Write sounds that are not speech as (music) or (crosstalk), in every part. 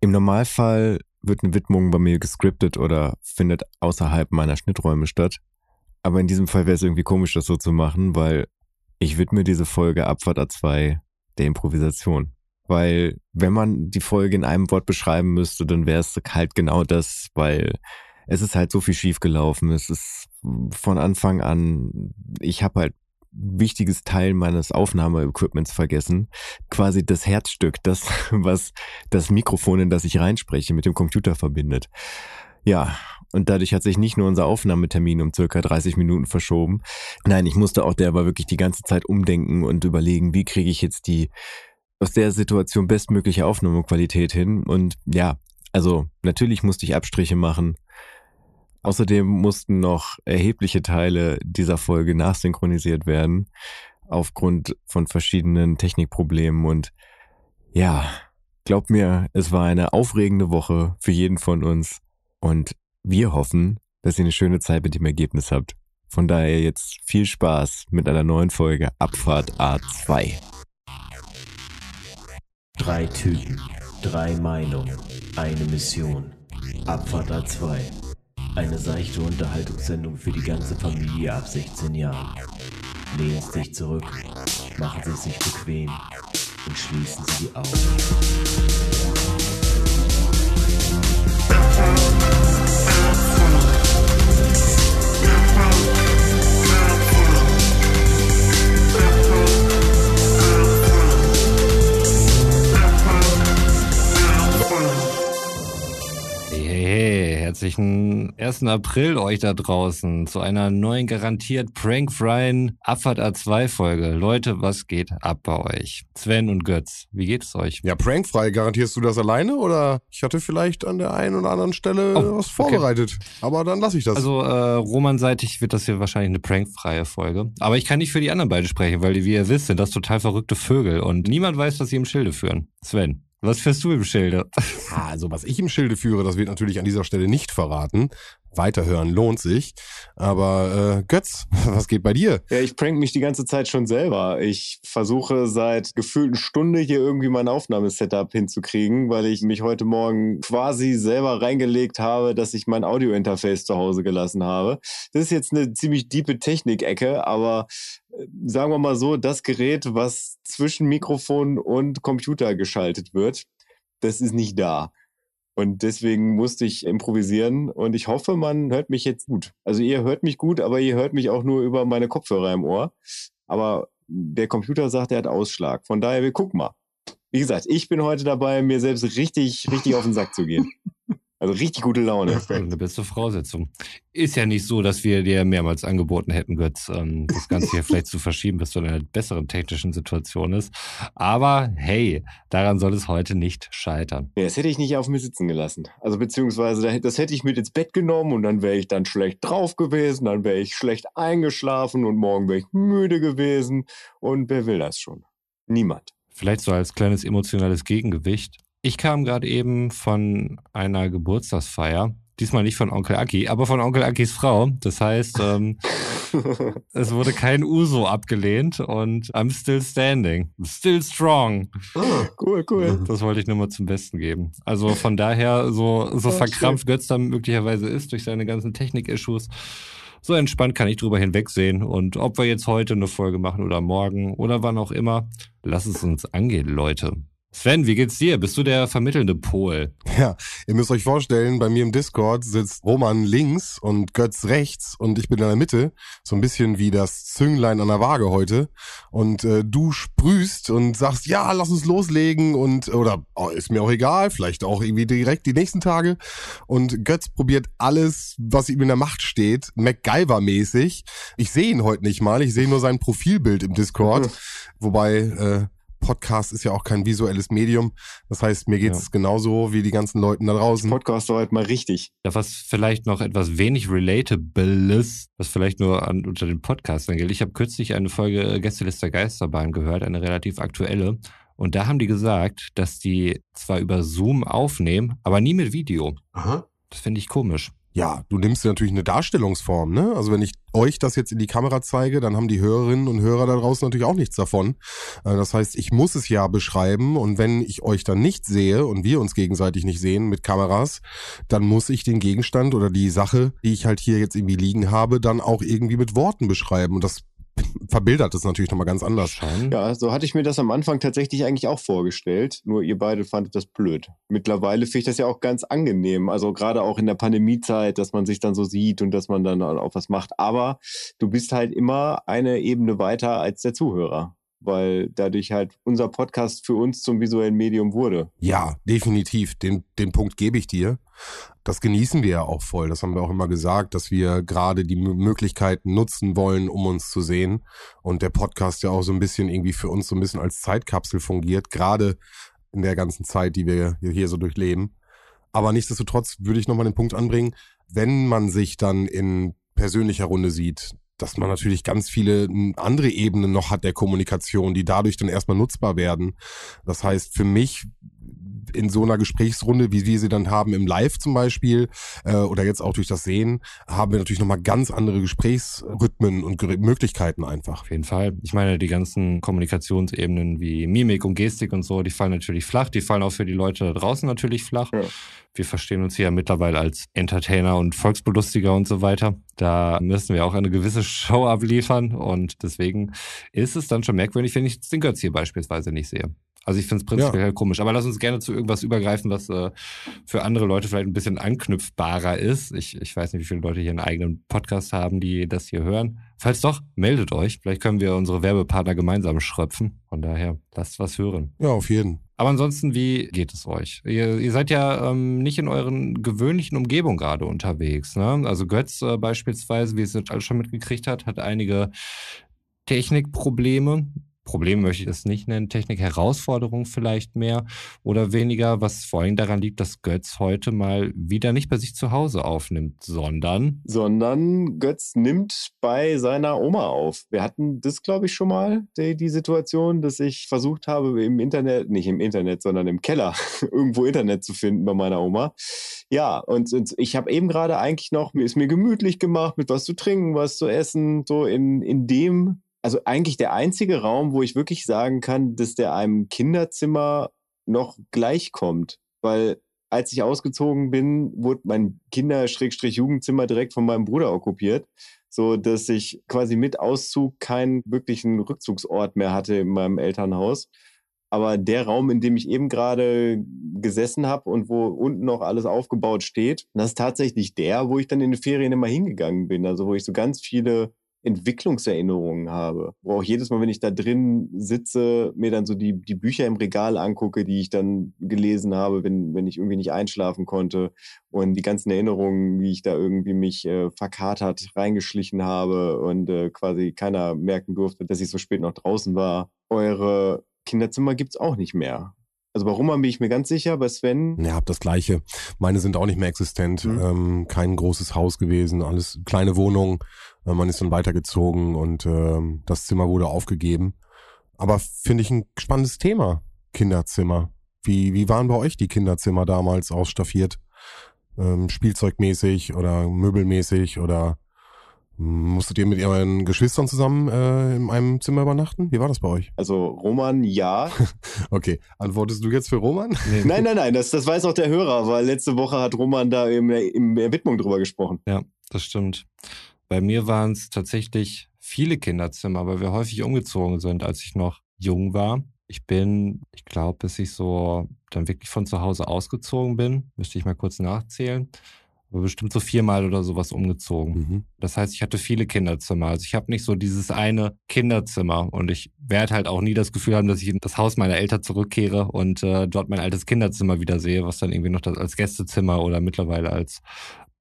Im Normalfall wird eine Widmung bei mir gescriptet oder findet außerhalb meiner Schnitträume statt. Aber in diesem Fall wäre es irgendwie komisch, das so zu machen, weil ich widme diese Folge Abfahrt A2 der Improvisation. Weil wenn man die Folge in einem Wort beschreiben müsste, dann wäre es halt genau das, weil es ist halt so viel schiefgelaufen. Es ist von Anfang an, ich habe halt wichtiges Teil meines Aufnahmeequipments vergessen. Quasi das Herzstück, das, (laughs) was das Mikrofon, in das ich reinspreche, mit dem Computer verbindet. Ja, und dadurch hat sich nicht nur unser Aufnahmetermin um circa 30 Minuten verschoben. Nein, ich musste auch der aber wirklich die ganze Zeit umdenken und überlegen, wie kriege ich jetzt die aus der Situation bestmögliche Aufnahmequalität hin. Und ja, also natürlich musste ich Abstriche machen. Außerdem mussten noch erhebliche Teile dieser Folge nachsynchronisiert werden, aufgrund von verschiedenen Technikproblemen. Und ja, glaubt mir, es war eine aufregende Woche für jeden von uns. Und wir hoffen, dass ihr eine schöne Zeit mit dem Ergebnis habt. Von daher jetzt viel Spaß mit einer neuen Folge Abfahrt A2. Drei Typen, drei Meinungen, eine Mission. Abfahrt A2. Eine seichte Unterhaltungssendung für die ganze Familie ab 16 Jahren. Lehnen Sie sich zurück, machen Sie sich bequem und schließen Sie die Augen. Herzlichen 1. April euch da draußen zu einer neuen garantiert prankfreien Abfahrt A2 Folge. Leute, was geht ab bei euch? Sven und Götz, wie geht es euch? Ja, prankfrei, garantierst du das alleine oder ich hatte vielleicht an der einen oder anderen Stelle Oh, was okay. vorbereitet. Aber dann lasse ich das. Also äh, Roman-seitig wird das hier wahrscheinlich eine prankfreie Folge. Aber ich kann nicht für die anderen beiden sprechen, weil die, wie ihr wisst, sind das total verrückte Vögel und niemand weiß, was sie im Schilde führen. Sven, was führst du im Schilde? Also was ich im Schilde führe, das wird natürlich an dieser Stelle nicht verraten. Weiterhören lohnt sich. Aber äh, Götz, (laughs) was geht bei dir? Ja, ich prank mich die ganze Zeit schon selber. Ich versuche seit gefühlten Stunde hier irgendwie mein Aufnahmesetup hinzukriegen, weil ich mich heute Morgen quasi selber reingelegt habe, dass ich mein Audiointerface zu Hause gelassen habe. Das ist jetzt eine ziemlich diepe Technikecke, aber sagen wir mal so, das Gerät, was zwischen Mikrofon und Computer geschaltet wird, das ist nicht da. Und deswegen musste ich improvisieren und ich hoffe, man hört mich jetzt gut. Also ihr hört mich gut, aber ihr hört mich auch nur über meine Kopfhörer im Ohr. Aber der Computer sagt, er hat Ausschlag. Von daher, wir gucken mal. Wie gesagt, ich bin heute dabei, mir selbst richtig, richtig auf den Sack zu gehen. (laughs) Also richtig gute Laune. Eine beste Voraussetzung. Ist ja nicht so, dass wir dir mehrmals angeboten hätten, Götz, ähm, das Ganze hier vielleicht zu verschieben, bis du in einer besseren technischen Situation ist. Aber hey, daran soll es heute nicht scheitern. Ja, das hätte ich nicht auf mir sitzen gelassen. Also beziehungsweise da- das hätte ich mit ins Bett genommen und dann wäre ich dann schlecht drauf gewesen, dann wäre ich schlecht eingeschlafen und morgen wäre ich müde gewesen. Und wer will das schon? Niemand. Vielleicht so als kleines emotionales Gegengewicht. Ich kam gerade eben von einer Geburtstagsfeier. Diesmal nicht von Onkel Aki, aber von Onkel Akis Frau. Das heißt, ähm, (laughs) es wurde kein Uso abgelehnt und I'm still standing. Still strong. cool, cool. Das wollte ich nur mal zum Besten geben. Also von daher, so, so Oh, verkrampft Götz dann möglicherweise ist durch seine ganzen Technik-Issues, so entspannt kann ich drüber hinwegsehen. Und ob wir jetzt heute eine Folge machen oder morgen oder wann auch immer, lass es uns angehen, Leute. Sven, wie geht's dir? Bist du der vermittelnde Pol? Ja, ihr müsst euch vorstellen, bei mir im Discord sitzt Roman links und Götz rechts und ich bin in der Mitte. So ein bisschen wie das Zünglein an der Waage heute. Und äh, du sprühst und sagst, ja, lass uns loslegen und oder oh, ist mir auch egal, vielleicht auch irgendwie direkt die nächsten Tage. Und Götz probiert alles, was ihm in der Macht steht, MacGyver-mäßig. Ich sehe ihn heute nicht mal, ich sehe nur sein Profilbild im Discord. Wobei äh, Podcast ist ja auch kein visuelles Medium. Das heißt, mir geht's Ja. genauso wie die ganzen Leuten da draußen. Podcast war heute mal richtig. Ja, was vielleicht noch etwas wenig Relatables, was vielleicht nur an, unter den Podcastern gilt. Ich habe kürzlich eine Folge äh, Gästeliste Geisterbahn gehört, eine relativ aktuelle. Und da haben die gesagt, dass die zwar über Zoom aufnehmen, aber nie mit Video. Aha. Das finde ich komisch. Ja, du nimmst natürlich eine Darstellungsform, ne? Also wenn ich euch das jetzt in die Kamera zeige, dann haben die Hörerinnen und Hörer da draußen natürlich auch nichts davon. Äh, das heißt, ich muss es ja beschreiben und wenn ich euch dann nicht sehe und wir uns gegenseitig nicht sehen mit Kameras, dann muss ich den Gegenstand oder die Sache, die ich halt hier jetzt irgendwie liegen habe, dann auch irgendwie mit Worten beschreiben. Und das verbildert es natürlich nochmal ganz anders. Schon. Ja, so hatte ich mir das am Anfang tatsächlich eigentlich auch vorgestellt. Nur ihr beide fandet das blöd. Mittlerweile finde ich das ja auch ganz angenehm. Also gerade auch in der Pandemiezeit, dass man sich dann so sieht und dass man dann auch was macht. Aber du bist halt immer eine Ebene weiter als der Zuhörer weil dadurch halt unser Podcast für uns zum visuellen Medium wurde. Ja, definitiv. Den, den Punkt gebe ich dir. Das genießen wir ja auch voll. Das haben wir auch immer gesagt, dass wir gerade die Möglichkeiten nutzen wollen, um uns zu sehen. Und der Podcast ja auch so ein bisschen irgendwie für uns so ein bisschen als Zeitkapsel fungiert, gerade in der ganzen Zeit, die wir hier so durchleben. Aber nichtsdestotrotz würde ich nochmal den Punkt anbringen, wenn man sich dann in persönlicher Runde sieht, dass man natürlich ganz viele andere Ebenen noch hat der Kommunikation, die dadurch dann erstmal nutzbar werden. Das heißt, für mich in so einer Gesprächsrunde, wie wir sie dann haben im Live zum Beispiel äh, oder jetzt auch durch das Sehen, haben wir natürlich nochmal ganz andere Gesprächsrhythmen und Möglichkeiten einfach. Auf jeden Fall. Ich meine, die ganzen Kommunikationsebenen wie Mimik und Gestik und so, die fallen natürlich flach. Die fallen auch für die Leute da draußen natürlich flach. Ja. Wir verstehen uns hier mittlerweile als Entertainer und Volksbelustiger und so weiter. Da müssen wir auch eine gewisse Show abliefern und deswegen ist es dann schon merkwürdig, wenn ich den Götz hier beispielsweise nicht sehe. Also ich finde es prinzipiell ja. komisch. Aber lass uns gerne zu irgendwas übergreifen, was äh, für andere Leute vielleicht ein bisschen anknüpfbarer ist. Ich, ich weiß nicht, wie viele Leute hier einen eigenen Podcast haben, die das hier hören. Falls doch, meldet euch. Vielleicht können wir unsere Werbepartner gemeinsam schröpfen. Von daher, lasst was hören. Ja, auf jeden. Aber ansonsten, wie geht es euch? Ihr, ihr seid ja ähm, nicht in euren gewöhnlichen Umgebung gerade unterwegs. Ne? Also Götz äh, beispielsweise, wie es jetzt alles schon mitgekriegt hat, hat einige Technikprobleme. Problem möchte ich das nicht nennen, Technik-Herausforderung vielleicht mehr oder weniger, was vor allem daran liegt, dass Götz heute mal wieder nicht bei sich zu Hause aufnimmt, sondern. Sondern Götz nimmt bei seiner Oma auf. Wir hatten das, glaube ich, schon mal, die, die Situation, dass ich versucht habe, im Internet, nicht im Internet, sondern im Keller, (laughs) irgendwo Internet zu finden bei meiner Oma. Ja, und, und ich habe eben gerade eigentlich noch, mir ist mir gemütlich gemacht, mit was zu trinken, was zu essen, so in, in dem also eigentlich der einzige Raum, wo ich wirklich sagen kann, dass der einem Kinderzimmer noch gleichkommt. Weil als ich ausgezogen bin, wurde mein Kinder-Jugendzimmer direkt von meinem Bruder okkupiert, so dass ich quasi mit Auszug keinen wirklichen Rückzugsort mehr hatte in meinem Elternhaus. Aber der Raum, in dem ich eben gerade gesessen habe und wo unten noch alles aufgebaut steht, das ist tatsächlich der, wo ich dann in den Ferien immer hingegangen bin. Also wo ich so ganz viele Entwicklungserinnerungen habe. Wo auch jedes Mal, wenn ich da drin sitze, mir dann so die, die Bücher im Regal angucke, die ich dann gelesen habe, wenn, wenn ich irgendwie nicht einschlafen konnte. Und die ganzen Erinnerungen, wie ich da irgendwie mich äh, verkatert reingeschlichen habe und äh, quasi keiner merken durfte, dass ich so spät noch draußen war. Eure Kinderzimmer gibt's auch nicht mehr. Also bei Roman bin ich mir ganz sicher, bei Sven. Ja, hab das gleiche. Meine sind auch nicht mehr existent. Mhm. Ähm, kein großes Haus gewesen, alles kleine Wohnung. Äh, man ist dann weitergezogen und ähm, das Zimmer wurde aufgegeben. Aber finde ich ein spannendes Thema, Kinderzimmer. Wie, wie waren bei euch die Kinderzimmer damals ausstaffiert? Ähm, Spielzeugmäßig oder möbelmäßig oder Musstet ihr mit euren Geschwistern zusammen äh, in einem Zimmer übernachten? Wie war das bei euch? Also Roman, ja. (laughs) okay, antwortest du jetzt für Roman? Nee. (laughs) Nein, nein, nein, das, das weiß auch der Hörer, weil letzte Woche hat Roman da in, in der Widmung drüber gesprochen. Ja, das stimmt. Bei mir waren es tatsächlich viele Kinderzimmer, weil wir häufig umgezogen sind, als ich noch jung war. Ich bin, ich glaube, bis ich so dann wirklich von zu Hause ausgezogen bin, müsste ich mal kurz nachzählen, aber bestimmt so viermal oder sowas umgezogen. Mhm. Das heißt, ich hatte viele Kinderzimmer. Also ich habe nicht so dieses eine Kinderzimmer und ich werde halt auch nie das Gefühl haben, dass ich in das Haus meiner Eltern zurückkehre und äh, dort mein altes Kinderzimmer wieder sehe, was dann irgendwie noch das als Gästezimmer oder mittlerweile als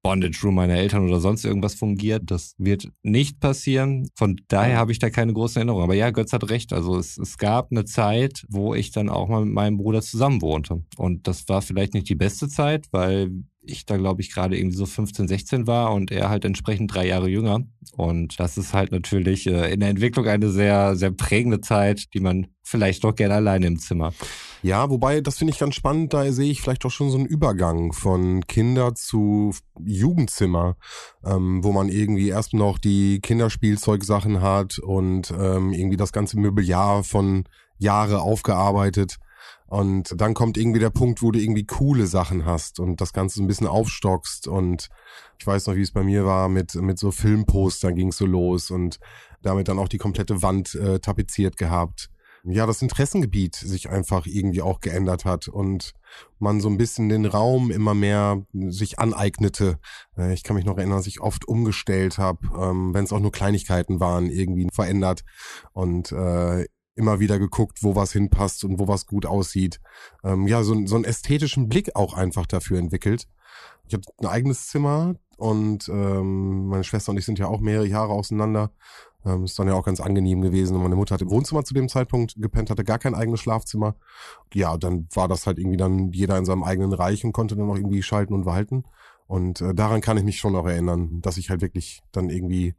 Bondage Room meiner Eltern oder sonst irgendwas fungiert. Das wird nicht passieren. Von daher habe ich da keine großen Erinnerungen. Aber ja, Götz hat recht. Also es, es gab eine Zeit, wo ich dann auch mal mit meinem Bruder zusammen wohnte. Und das war vielleicht nicht die beste Zeit, weil ich da, glaube ich, gerade irgendwie so 15, 16 war und er halt entsprechend drei Jahre jünger. Und das ist halt natürlich äh, in der Entwicklung eine sehr, sehr prägende Zeit, die man vielleicht doch gerne alleine im Zimmer. Ja, wobei, das finde ich ganz spannend, da sehe ich vielleicht doch schon so einen Übergang von Kinder zu Jugendzimmer, ähm, wo man irgendwie erst noch die Kinderspielzeugsachen hat und ähm, irgendwie das ganze Möbeljahr von Jahre aufgearbeitet. Und dann kommt irgendwie der Punkt, wo du irgendwie coole Sachen hast und das Ganze so ein bisschen aufstockst. Und ich weiß noch, wie es bei mir war, mit, mit so Filmpostern ging es so los und damit dann auch die komplette Wand äh, tapeziert gehabt. Ja, das Interessengebiet sich einfach irgendwie auch geändert hat und man so ein bisschen den Raum immer mehr sich aneignete. Äh, ich kann mich noch erinnern, dass ich oft umgestellt habe, ähm, wenn es auch nur Kleinigkeiten waren, irgendwie verändert. Und äh, immer wieder geguckt, wo was hinpasst und wo was gut aussieht. Ähm, ja, so, so einen ästhetischen Blick auch einfach dafür entwickelt. Ich habe ein eigenes Zimmer und ähm, meine Schwester und ich sind ja auch mehrere Jahre auseinander. Ähm, ist dann ja auch ganz angenehm gewesen. Und meine Mutter hat im Wohnzimmer zu dem Zeitpunkt gepennt, hatte gar kein eigenes Schlafzimmer. Ja, dann war das halt irgendwie dann jeder in seinem eigenen Reich und konnte dann auch irgendwie schalten und walten. Und äh, daran kann ich mich schon noch erinnern, dass ich halt wirklich dann irgendwie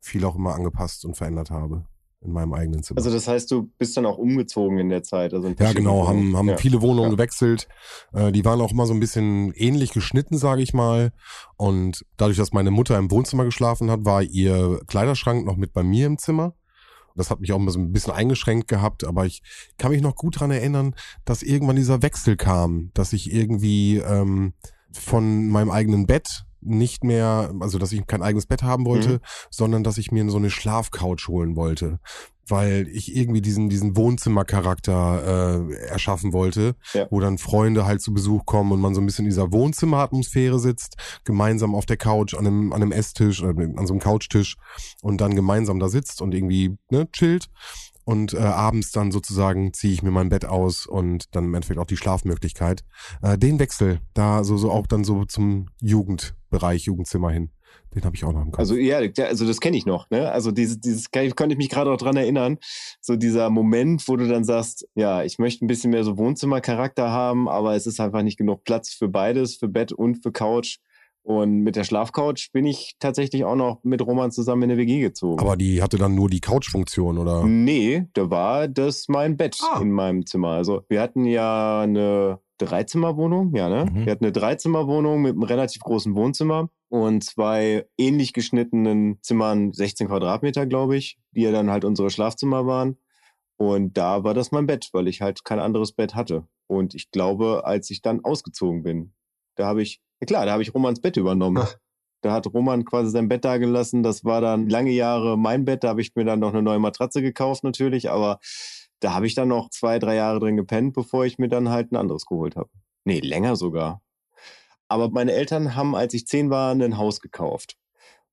viel auch immer angepasst und verändert habe in meinem eigenen Zimmer. Also das heißt, du bist dann auch umgezogen in der Zeit. Also ja, genau, haben, haben ja. viele Wohnungen Ja. gewechselt. Äh, die waren auch immer so ein bisschen ähnlich geschnitten, sage ich mal. Und dadurch, dass meine Mutter im Wohnzimmer geschlafen hat, war ihr Kleiderschrank noch mit bei mir im Zimmer. Das hat mich auch immer so ein bisschen eingeschränkt gehabt, aber ich kann mich noch gut dran erinnern, dass irgendwann dieser Wechsel kam, dass ich irgendwie ähm, von meinem eigenen Bett nicht mehr, also dass ich kein eigenes Bett haben wollte, Mhm. sondern dass ich mir so eine Schlafcouch holen wollte, weil ich irgendwie diesen diesen Wohnzimmercharakter äh, erschaffen wollte, Ja. wo dann Freunde halt zu Besuch kommen und man so ein bisschen in dieser Wohnzimmeratmosphäre sitzt, gemeinsam auf der Couch an einem an einem Esstisch oder an so einem Couchtisch und dann gemeinsam da sitzt und irgendwie ne chillt und äh, abends dann sozusagen ziehe ich mir mein Bett aus und dann im Endeffekt auch die Schlafmöglichkeit. Äh, den Wechsel, da so, so auch dann so zum Jugendbereich, Jugendzimmer hin, den habe ich auch noch im Kopf. Also ja, also das kenne ich noch, ne? Also dieses, dieses kann ich- mich gerade auch dran erinnern. So dieser Moment, wo du dann sagst, ja, ich möchte ein bisschen mehr so Wohnzimmercharakter haben, aber es ist einfach nicht genug Platz für beides, für Bett und für Couch. Und mit der Schlafcouch bin ich tatsächlich auch noch mit Roman zusammen in eine WG gezogen. Aber die hatte dann nur die Couch-Funktion, oder? Nee, da war das mein Bett Ah. in meinem Zimmer. Also wir hatten ja eine Dreizimmerwohnung, ja, ne? Mhm. Wir hatten eine Dreizimmerwohnung mit einem relativ großen Wohnzimmer und zwei ähnlich geschnittenen Zimmern, 16 Quadratmeter, glaube ich, die ja dann halt unsere Schlafzimmer waren. Und da war das mein Bett, weil ich halt kein anderes Bett hatte. Und ich glaube, als ich dann ausgezogen bin, da habe ich, ja klar, da habe ich Romans Bett übernommen. Ach. Da hat Roman quasi sein Bett da gelassen. Das war dann lange Jahre mein Bett. Da habe ich mir dann noch eine neue Matratze gekauft natürlich. Aber da habe ich dann noch zwei, drei Jahre drin gepennt, bevor ich mir dann halt ein anderes geholt habe. Nee, länger sogar. Aber meine Eltern haben, als ich zehn war, ein Haus gekauft.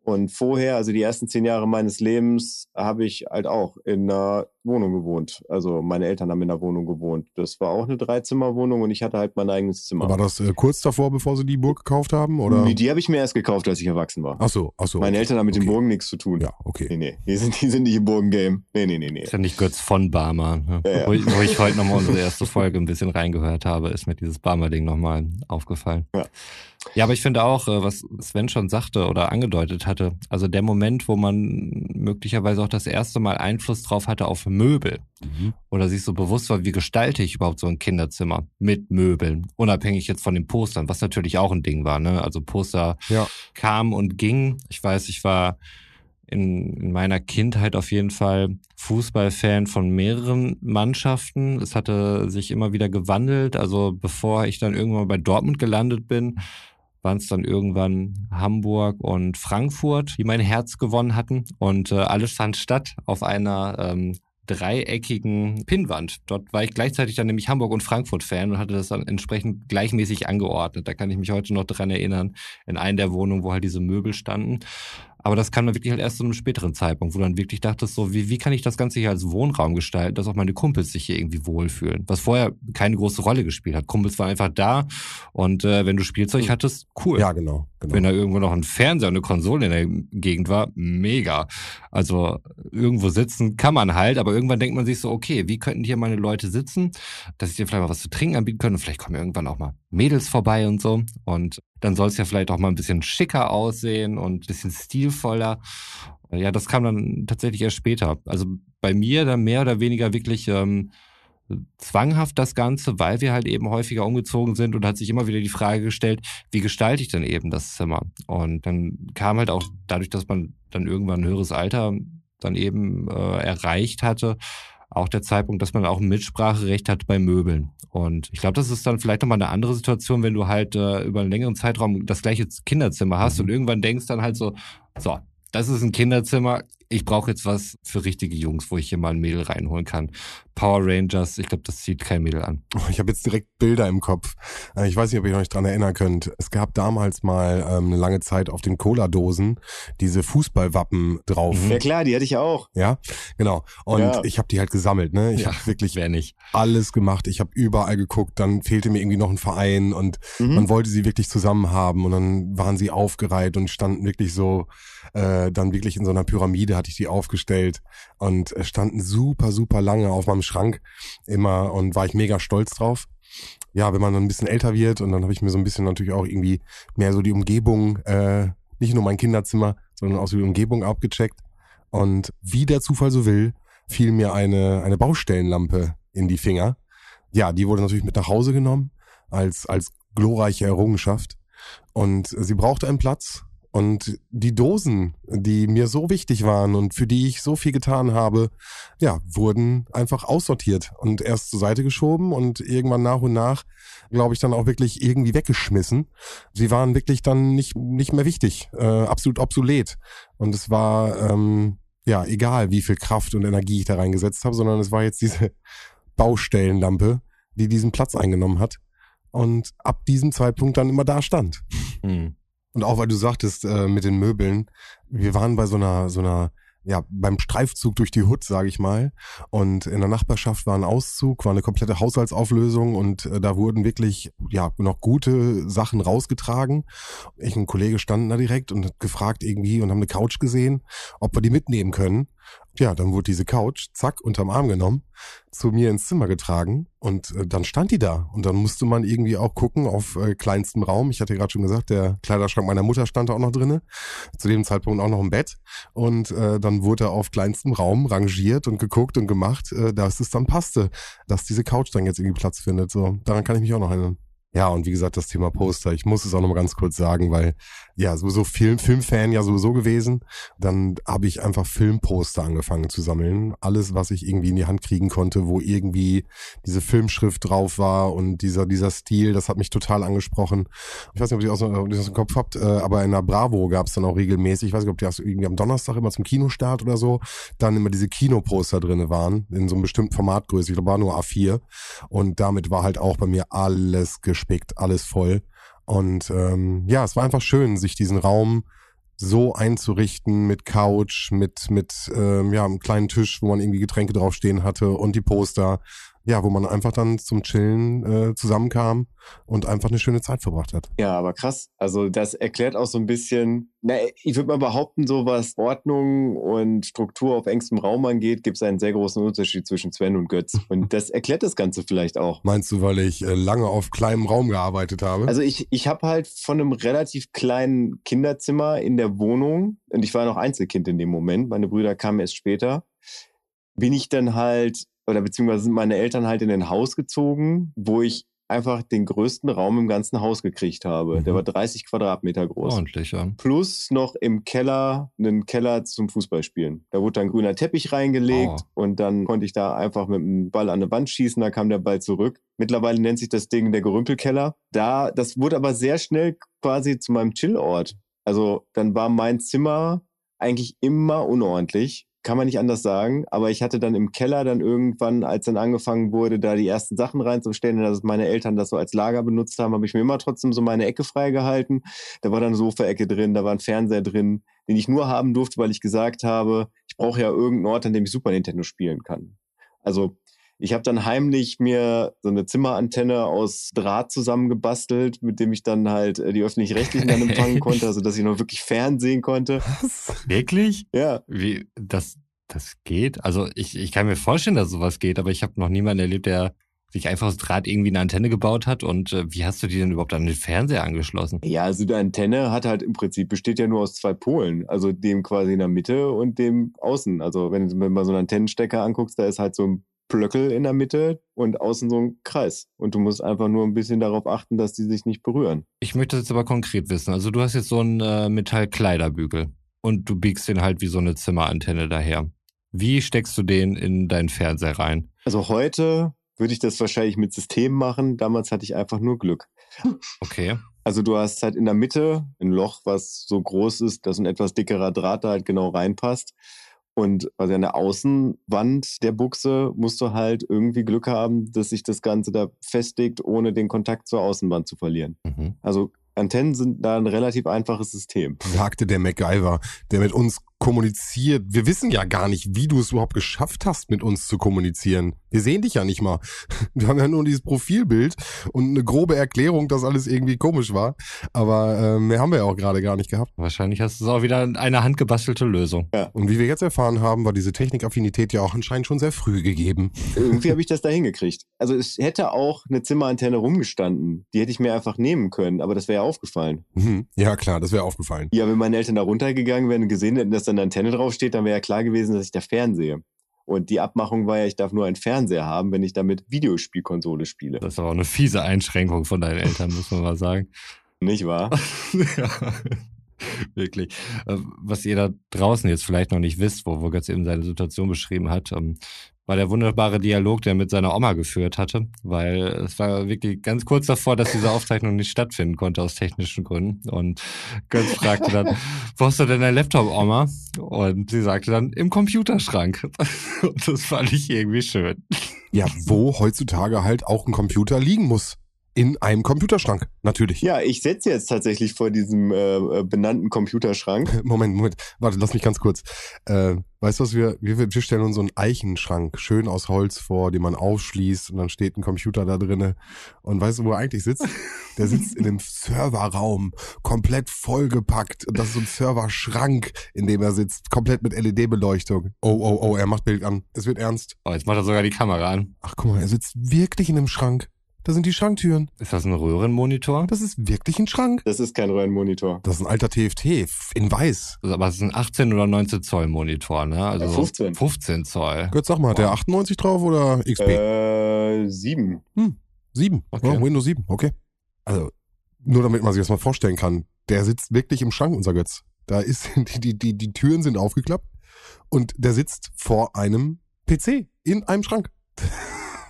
Und vorher, also die ersten zehn Jahre meines Lebens, habe ich halt auch in einer Wohnung gewohnt. Also meine Eltern haben in einer Wohnung gewohnt. Das war auch eine Dreizimmerwohnung und ich hatte halt mein eigenes Zimmer. War das äh, kurz davor, bevor sie die Burg gekauft haben, oder? Nee, die habe ich mir erst gekauft, als ich erwachsen war. Ach so, ach so. Meine okay. Eltern haben mit okay. den Burgen nichts zu tun. Ja, okay. Nee, nee. Die sind, die sind nicht im Burgen-Game. Nee, nee, nee, nee. Ist ja nicht Götz von Barmer. Ne? Ja, ja. Wo, ich, wo ich heute nochmal unsere erste Folge ein bisschen reingehört habe, ist mir dieses Barmer-Ding nochmal aufgefallen. Ja. Ja, aber ich finde auch, äh, was Sven schon sagte oder angedeutet hatte, also der Moment, wo man möglicherweise auch das erste Mal Einfluss drauf hatte auf Möbel Mhm. oder sich so bewusst war, wie gestalte ich überhaupt so ein Kinderzimmer mit Möbeln, unabhängig jetzt von den Postern, was natürlich auch ein Ding war. Ne? Also Poster Ja. kam und ging. Ich weiß, ich war in, in meiner Kindheit auf jeden Fall Fußballfan von mehreren Mannschaften. Es hatte sich immer wieder gewandelt. Also bevor ich dann irgendwann bei Dortmund gelandet bin, waren es dann irgendwann Hamburg und Frankfurt, die mein Herz gewonnen hatten. Und äh, alles fand statt auf einer ähm, dreieckigen Pinnwand. Dort war ich gleichzeitig dann nämlich Hamburg und Frankfurt Fan und hatte das dann entsprechend gleichmäßig angeordnet. Da kann ich mich heute noch dran erinnern, in einer der Wohnungen, wo halt diese Möbel standen. Aber das kam dann wirklich halt erst zu einem späteren Zeitpunkt, wo du dann wirklich dachtest, so, wie, wie kann ich das Ganze hier als Wohnraum gestalten, dass auch meine Kumpels sich hier irgendwie wohlfühlen? Was vorher keine große Rolle gespielt hat. Kumpels waren einfach da und äh, wenn du Spielzeug hattest, cool. Ja, genau. genau. Wenn da irgendwo noch ein Fernseher und eine Konsole in der Gegend war, mega. Also irgendwo sitzen kann man halt, aber irgendwann denkt man sich so, okay, wie könnten hier meine Leute sitzen, dass ich dir vielleicht mal was zu trinken anbieten könnte. Vielleicht kommen irgendwann auch mal Mädels vorbei und so. Und dann soll es ja vielleicht auch mal ein bisschen schicker aussehen und ein bisschen stilvoller. Ja, das kam dann tatsächlich erst später. Also bei mir dann mehr oder weniger wirklich ähm, zwanghaft das Ganze, weil wir halt eben häufiger umgezogen sind und hat sich immer wieder die Frage gestellt, wie gestalte ich denn eben das Zimmer? Und dann kam halt auch dadurch, dass man dann irgendwann ein höheres Alter dann eben äh, erreicht hatte, auch der Zeitpunkt, dass man auch ein Mitspracherecht hat bei Möbeln. Und ich glaube, das ist dann vielleicht nochmal eine andere Situation, wenn du halt äh, über einen längeren Zeitraum das gleiche Kinderzimmer hast mhm. und irgendwann denkst dann halt so, so, das ist ein Kinderzimmer, ich brauche jetzt was für richtige Jungs, wo ich hier mal ein Mädel reinholen kann. Power Rangers, ich glaube, das zieht kein Mädel an. Oh, ich habe jetzt direkt Bilder im Kopf. Äh, ich weiß nicht, ob ihr euch dran erinnern könnt. Es gab damals mal ähm, eine lange Zeit auf den Cola-Dosen diese Fußballwappen drauf. Mhm. Ja klar, die hatte ich auch. Ja, genau. Und ja. ich habe die halt gesammelt. Ne? Ich ja, habe wirklich nicht. alles gemacht. Ich habe überall geguckt. Dann fehlte mir irgendwie noch ein Verein und mhm. man wollte sie wirklich zusammen haben. Und dann waren sie aufgereiht und standen wirklich so äh, dann wirklich in so einer Pyramide hatte ich die aufgestellt und standen super, super lange auf meinem Schrank immer und war ich mega stolz drauf. Ja, wenn man dann ein bisschen älter wird und dann habe ich mir so ein bisschen natürlich auch irgendwie mehr so die Umgebung, äh, nicht nur mein Kinderzimmer, sondern auch so die Umgebung abgecheckt. Und wie der Zufall so will, fiel mir eine, eine Baustellenlampe in die Finger. Ja, die wurde natürlich mit nach Hause genommen als, als glorreiche Errungenschaft. Und sie brauchte einen Platz und die Dosen, die mir so wichtig waren und für die ich so viel getan habe, ja, wurden einfach aussortiert und erst zur Seite geschoben und irgendwann nach und nach, glaube ich, dann auch wirklich irgendwie weggeschmissen. Sie waren wirklich dann nicht, nicht mehr wichtig, äh, absolut obsolet. Und es war, ähm, ja, egal, wie viel Kraft und Energie ich da reingesetzt habe, sondern es war jetzt diese (laughs) Baustellenlampe, die diesen Platz eingenommen hat und ab diesem Zeitpunkt dann immer da stand. Mhm. Und auch weil du sagtest äh, mit den Möbeln, wir waren bei so einer so einer ja, beim Streifzug durch die Hut, sage ich mal. Und in der Nachbarschaft war ein Auszug, war eine komplette Haushaltsauflösung und äh, da wurden wirklich ja noch gute Sachen rausgetragen. Ich und ein Kollege standen da direkt und hat gefragt irgendwie und haben eine Couch gesehen, ob wir die mitnehmen können. Ja, dann wurde diese Couch, zack, unterm Arm genommen, zu mir ins Zimmer getragen und äh, dann stand die da. Und dann musste man irgendwie auch gucken auf äh, kleinstem Raum. Ich hatte gerade schon gesagt, der Kleiderschrank meiner Mutter stand da auch noch drinne. Zu dem Zeitpunkt auch noch im Bett. Und äh, dann wurde auf kleinstem Raum rangiert und geguckt und gemacht, äh, dass es dann passte, dass diese Couch dann jetzt irgendwie Platz findet. So, daran kann ich mich auch noch erinnern. Ja, und wie gesagt, das Thema Poster, ich muss es auch noch mal ganz kurz sagen, weil ja, sowieso Film, Filmfan ja sowieso gewesen. Dann habe ich einfach Filmposter angefangen zu sammeln. Alles, was ich irgendwie in die Hand kriegen konnte, wo irgendwie diese Filmschrift drauf war und dieser, dieser Stil, das hat mich total angesprochen. Ich weiß nicht, ob ihr, aus, ob ihr das im Kopf habt, äh, aber in der Bravo gab es dann auch regelmäßig, ich weiß nicht, ob die das irgendwie am Donnerstag immer zum Kinostart oder so, dann immer diese Kinoposter drinne waren, in so einem bestimmten Formatgröße. Ich glaube, war nur A4. Und damit war halt auch bei mir alles gespickt, alles voll. Und ähm, ja, es war einfach schön, sich diesen Raum so einzurichten mit Couch, mit mit ähm, ja einem kleinen Tisch, wo man irgendwie Getränke draufstehen hatte und die Poster ja, wo man einfach dann zum Chillen äh, zusammenkam und einfach eine schöne Zeit verbracht hat. Ja, aber krass. Also das erklärt auch so ein bisschen, na, ich würde mal behaupten, so was Ordnung und Struktur auf engstem Raum angeht, gibt es einen sehr großen Unterschied zwischen Sven und Götz. (laughs) Und das erklärt das Ganze vielleicht auch. Meinst du, weil ich äh, lange auf kleinem Raum gearbeitet habe? Also ich, ich habe halt von einem relativ kleinen Kinderzimmer in der Wohnung, und ich war noch Einzelkind in dem Moment, meine Brüder kamen erst später, bin ich dann halt oder beziehungsweise sind meine Eltern halt in ein Haus gezogen, wo ich einfach den größten Raum im ganzen Haus gekriegt habe. Mhm. Der war 30 Quadratmeter groß. Ordentlich, ja. Plus noch im Keller einen Keller zum Fußballspielen. Da wurde dann grüner Teppich reingelegt oh. und dann konnte ich da einfach mit dem Ball an eine Wand schießen, da kam der Ball zurück. Mittlerweile nennt sich das Ding der Gerümpelkeller. Da, das wurde aber sehr schnell quasi zu meinem Chillort. Also dann war mein Zimmer eigentlich immer unordentlich kann man nicht anders sagen. Aber ich hatte dann im Keller dann irgendwann, als dann angefangen wurde, da die ersten Sachen reinzustellen, dass meine Eltern das so als Lager benutzt haben, habe ich mir immer trotzdem so meine Ecke freigehalten. Da war dann Sofaecke drin, da war ein Fernseher drin, den ich nur haben durfte, weil ich gesagt habe, ich brauche ja irgendeinen Ort, an dem ich Super Nintendo spielen kann. Also ich habe dann heimlich mir so eine Zimmerantenne aus Draht zusammengebastelt, mit dem ich dann halt äh, die öffentlich-rechtlichen dann empfangen (laughs) konnte, also dass ich noch wirklich Fernsehen konnte. Was? Wirklich? Ja. Wie das das geht? Also ich, ich kann mir vorstellen, dass sowas geht, aber ich habe noch niemanden erlebt, der sich einfach aus Draht irgendwie eine Antenne gebaut hat und äh, wie hast du die denn überhaupt an den Fernseher angeschlossen? Ja, also die Antenne hat halt im Prinzip besteht ja nur aus zwei Polen, also dem quasi in der Mitte und dem außen. Also wenn du mir mal so einen Antennenstecker anguckst, da ist halt so ein Plöckel in der Mitte und außen so ein Kreis. Und du musst einfach nur ein bisschen darauf achten, dass die sich nicht berühren. Ich möchte das jetzt aber konkret wissen. Also du hast jetzt so einen äh, Metallkleiderbügel und du biegst den halt wie so eine Zimmerantenne daher. Wie steckst du den in deinen Fernseher rein? Also heute würde ich das wahrscheinlich mit System machen. Damals hatte ich einfach nur Glück. Okay. Also du hast halt in der Mitte ein Loch, was so groß ist, dass ein etwas dickerer Draht da halt genau reinpasst. Und also an der Außenwand der Buchse musst du halt irgendwie Glück haben, dass sich das Ganze da festlegt, ohne den Kontakt zur Außenwand zu verlieren. Mhm. Also Antennen sind da ein relativ einfaches System. Sagte der MacGyver, der mit uns kommuniziert. Wir wissen ja gar nicht, wie du es überhaupt geschafft hast, mit uns zu kommunizieren. Wir sehen dich ja nicht mal. (laughs) Wir haben ja nur dieses Profilbild und eine grobe Erklärung, dass alles irgendwie komisch war. Aber äh, mehr haben wir ja auch gerade gar nicht gehabt. Wahrscheinlich hast du es auch wieder eine handgebastelte Lösung. Und wie wir jetzt erfahren haben, war diese Technikaffinität ja auch anscheinend schon sehr früh gegeben. Irgendwie habe ich das da hingekriegt. Also es hätte auch eine Zimmerantenne rumgestanden. Die hätte ich mir einfach nehmen können, aber das wäre ja aufgefallen. Mhm. Ja, klar, das wäre aufgefallen. Ja, wenn meine Eltern da runtergegangen wären und gesehen hätten, dass da eine Antenne draufsteht, dann wäre ja klar gewesen, dass ich da fernsehe. Und die Abmachung war ja, ich darf nur einen Fernseher haben, wenn ich damit Videospielkonsole spiele. Das ist aber auch eine fiese Einschränkung von deinen Eltern, muss man mal sagen. Nicht wahr? (laughs) ja, (laughs) wirklich. Äh, Was ihr da draußen jetzt vielleicht noch nicht wisst, wo, wo Götz eben seine Situation beschrieben hat, ähm, war der wunderbare Dialog, der er mit seiner Oma geführt hatte, weil es war wirklich ganz kurz davor, dass diese Aufzeichnung nicht stattfinden konnte aus technischen Gründen. Und Götz fragte dann, (laughs) wo hast du denn dein Laptop, Oma? Und sie sagte dann, im Computerschrank. (laughs) Und das fand ich irgendwie schön. Ja, wo heutzutage halt auch ein Computer liegen muss. In einem Computerschrank, natürlich. Ja, ich sitze jetzt tatsächlich vor diesem äh, äh, benannten Computerschrank. (laughs) Moment, Moment. Warte, lass mich ganz kurz. Äh, weißt du, was wir, wir, wir stellen uns so einen Eichenschrank, schön aus Holz vor, den man aufschließt und dann steht ein Computer da drinne. Und weißt du, wo er eigentlich sitzt? (laughs) Der sitzt in einem Serverraum, komplett vollgepackt. Und das ist so ein Serverschrank, in dem er sitzt, komplett mit LED-Beleuchtung. Oh, oh, oh, er macht Bild an. Es wird ernst. Oh, jetzt macht er sogar die Kamera an. Ach, guck mal, er sitzt wirklich in einem Schrank. Da sind die Schranktüren. Ist das ein Röhrenmonitor? Das ist wirklich ein Schrank. Das ist kein Röhrenmonitor. Das ist ein alter TFT in weiß. Also, Aber es ist ein 18 oder 19 Zoll Monitor, ne? Also Ja, 15. 15 Zoll. Götz, sag mal, hat der 98 drauf oder XP? Äh, sieben. Sieben. Okay. Ja, Windows 7, okay. Also, nur damit man sich das mal vorstellen kann. Der sitzt wirklich im Schrank, unser Götz. Da ist, (laughs) die, die, die, die Türen sind aufgeklappt und der sitzt vor einem PC in einem Schrank. (laughs)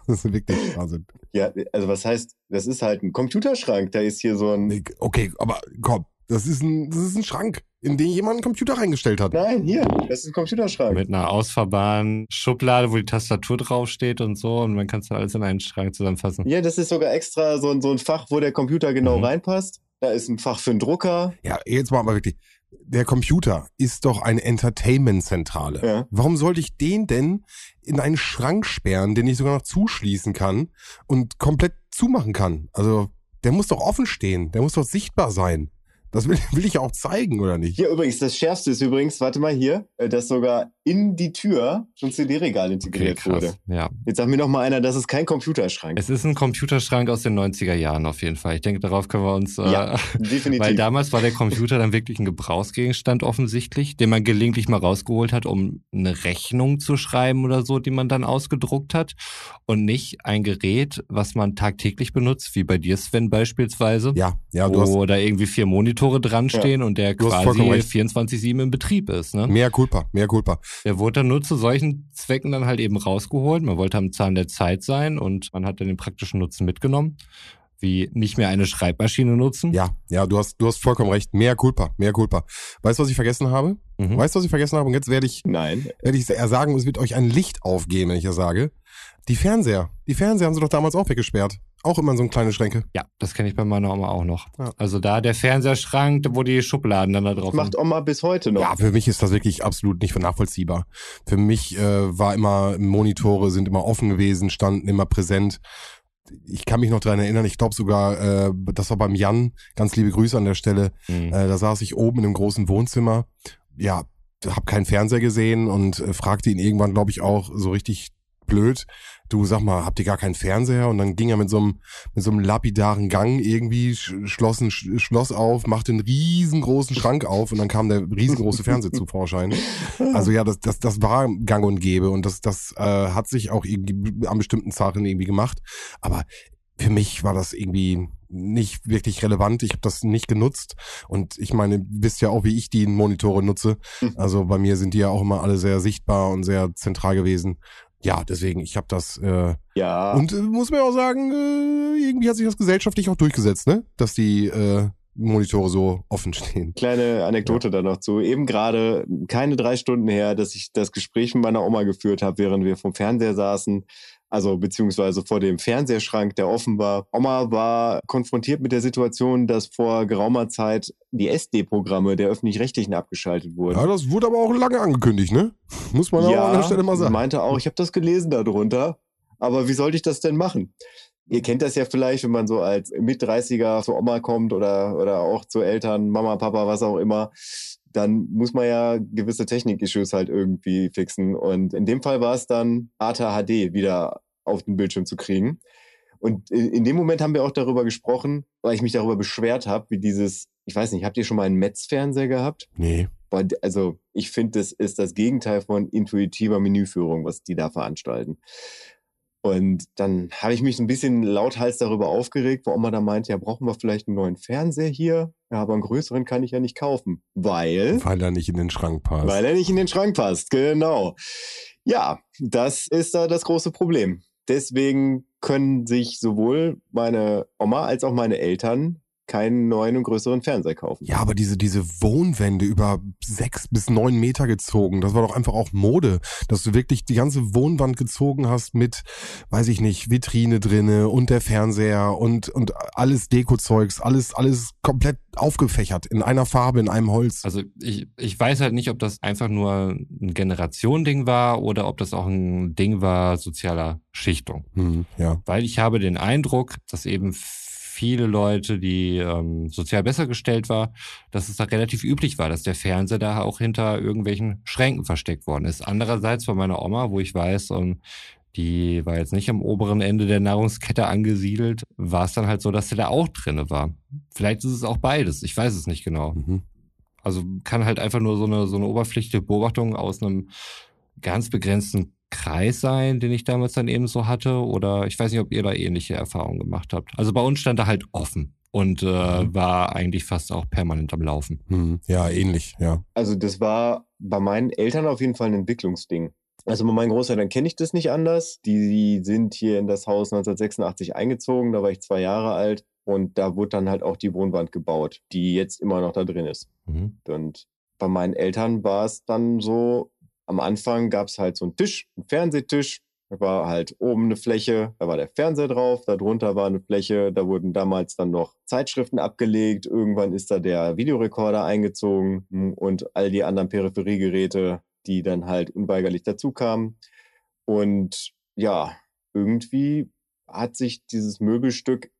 Das ist wirklich Wahnsinn. Ja, also was heißt, das ist halt ein Computerschrank. Da ist hier so ein. Nee, Okay, aber komm, das ist ein, das ist ein Schrank, in den jemand einen Computer reingestellt hat. Nein, hier, das ist ein Computerschrank. Mit einer ausfahrbaren Schublade, wo die Tastatur draufsteht und so. Und man kann es alles in einen Schrank zusammenfassen. Ja, das ist sogar extra so ein, so ein Fach, wo der Computer genau Mhm. reinpasst. Da ist ein Fach für einen Drucker. Ja, jetzt mal aber wirklich. Der Computer ist doch eine Entertainment-Zentrale. Ja. Warum sollte ich den denn in einen Schrank sperren, den ich sogar noch zuschließen kann und komplett zumachen kann? Also, der muss doch offen stehen. Der muss doch sichtbar sein. Das will, (laughs) will ich auch zeigen, oder nicht? Hier übrigens, das Schärfste ist übrigens, warte mal hier, äh, dass sogar in die Tür schon CD-Regal Okay, integriert krass. wurde. Ja. Jetzt sagt mir noch mal einer, das ist kein Computerschrank. Es ist ein Computerschrank aus den 90er Jahren auf jeden Fall. Ich denke, darauf können wir uns. Äh, Ja, definitiv. Weil damals war der Computer dann wirklich ein Gebrauchsgegenstand offensichtlich, den man gelegentlich mal rausgeholt hat, um eine Rechnung zu schreiben oder so, die man dann ausgedruckt hat. Und nicht ein Gerät, was man tagtäglich benutzt, wie bei dir, Sven, beispielsweise. Ja, ja, du hast wo da irgendwie vier Monitore dran stehen und der hast quasi recht. 24-7 im Betrieb ist. Ne? mehr Culpa, mehr Culpa. Der wurde dann nur zu solchen Zwecken dann halt eben rausgeholt. Man wollte am Zahn der Zeit sein und man hat dann den praktischen Nutzen mitgenommen. Wie nicht mehr eine Schreibmaschine nutzen. Ja, ja, du hast, du hast vollkommen recht. Mehr Culpa, mehr Culpa. Weißt du, was ich vergessen habe? Mhm. Weißt du, was ich vergessen habe? Und jetzt werde ich, Nein. werde ich eher sagen, es wird euch ein Licht aufgehen, wenn ich das sage. Die Fernseher. Die Fernseher haben sie doch damals auch weggesperrt. Auch immer so kleine Schränke. Ja, das kenne ich bei meiner Oma auch noch. Ja. Also da der Fernseherschrank, wo die Schubladen dann da drauf Das macht Oma bis heute noch. Ja, für mich ist das wirklich absolut nicht nachvollziehbar. Für mich äh, war immer, Monitore sind immer offen gewesen, standen immer präsent. Ich kann mich noch dran erinnern, ich glaube sogar, äh, das war beim Jan, ganz liebe Grüße an der Stelle, Mhm. Äh, da saß ich oben in einem großen Wohnzimmer. Ja, hab keinen Fernseher gesehen und äh, fragte ihn irgendwann, glaube ich, auch so richtig blöd. Du sag mal, habt ihr gar keinen Fernseher? Und dann ging er mit so einem, mit so einem lapidaren Gang irgendwie, sch- schloss ein Sch- Schloss auf, machte einen riesengroßen Schrank auf und dann kam der riesengroße Fernseher zu Vorschein. (laughs) Also ja, das, das, das war gang und gäbe und das, das äh, hat sich auch irgendwie an bestimmten Sachen irgendwie gemacht. Aber für mich war das irgendwie nicht wirklich relevant. Ich habe das nicht genutzt. Und ich meine, wisst ja auch, wie ich die Monitore nutze. Mhm. Also bei mir sind die ja auch immer alle sehr sichtbar und sehr zentral gewesen. Ja, deswegen, ich habe das äh, Ja. und äh, muss mir auch sagen, äh, irgendwie hat sich das gesellschaftlich auch durchgesetzt, ne? Dass die äh, Monitore so offen (laughs) stehen. Kleine Anekdote da noch zu. Eben gerade keine drei Stunden her, dass ich das Gespräch mit meiner Oma geführt habe, während wir vom Fernseher saßen. Also beziehungsweise vor dem Fernsehschrank, der offen war. Oma war konfrontiert mit der Situation, dass vor geraumer Zeit die SD-Programme der öffentlich-rechtlichen abgeschaltet wurden. Ja, das wurde aber auch lange angekündigt, ne? (laughs) Muss man auch an der Stelle mal sagen. meinte auch, ich habe das gelesen darunter, aber wie sollte ich das denn machen? Ihr kennt das ja vielleicht, wenn man so als Mit-30er zur Oma kommt oder, oder auch zu Eltern, Mama, Papa, was auch immer, dann muss man ja gewisse Technik-Issues halt irgendwie fixen. Und in dem Fall war es dann ATA HD wieder auf den Bildschirm zu kriegen. Und in in dem Moment haben wir auch darüber gesprochen, weil ich mich darüber beschwert habe, wie dieses, ich weiß nicht, habt ihr schon mal einen Metz-Fernseher gehabt? Nee. Also ich finde, das ist das Gegenteil von intuitiver Menüführung, was die da veranstalten. Und dann habe ich mich so ein bisschen lauthals darüber aufgeregt, wo Oma da meinte, ja, brauchen wir vielleicht einen neuen Fernseher hier? Ja, aber einen größeren kann ich ja nicht kaufen. Weil, Weil er nicht in den Schrank passt. weil er nicht in den Schrank passt. Genau. Ja, das ist da das große Problem. Deswegen können sich sowohl meine Oma als auch meine Eltern keinen neuen und größeren Fernseher kaufen. Ja, aber diese, diese Wohnwände über sechs bis neun Meter gezogen, das war doch einfach auch Mode, dass du wirklich die ganze Wohnwand gezogen hast mit, weiß ich nicht, Vitrine drinne und der Fernseher und, und alles Dekozeugs, alles, alles komplett aufgefächert in einer Farbe, in einem Holz. Also ich, ich weiß halt nicht, ob das einfach nur ein Generation-Ding war oder ob das auch ein Ding war sozialer Schichtung. Hm, ja. Weil ich habe den Eindruck, dass eben viele Leute, die ähm, sozial besser gestellt war, dass es da relativ üblich war, dass der Fernseher da auch hinter irgendwelchen Schränken versteckt worden ist. Andererseits bei meiner Oma, wo ich weiß, ähm, die war jetzt nicht am oberen Ende der Nahrungskette angesiedelt, war es dann halt so, dass der da auch drinne war. Vielleicht ist es auch beides, ich weiß es nicht genau. Mhm. Also kann halt einfach nur so eine, so eine oberflächliche Beobachtung aus einem ganz begrenzten Kreis sein, den ich damals dann eben so hatte. Oder ich weiß nicht, ob ihr da ähnliche Erfahrungen gemacht habt. Also bei uns stand er halt offen und äh, war eigentlich fast auch permanent am Laufen. Hm, ja, ähnlich, ja. Also das war bei meinen Eltern auf jeden Fall ein Entwicklungsding. Also bei meinen Großeltern kenne ich das nicht anders. Die sind hier in das Haus 1986 eingezogen, da war ich zwei Jahre alt und da wurde dann halt auch die Wohnwand gebaut, die jetzt immer noch da drin ist. Mhm. Und bei meinen Eltern war es dann so, am Anfang gab es halt so einen Tisch, einen Fernsehtisch. Da war halt oben eine Fläche, da war der Fernseher drauf, darunter war eine Fläche, da wurden damals dann noch Zeitschriften abgelegt. Irgendwann ist da der Videorekorder eingezogen hm, und all die anderen Peripheriegeräte, die dann halt unweigerlich dazu kamen. Und ja, irgendwie hat sich dieses Möbelstück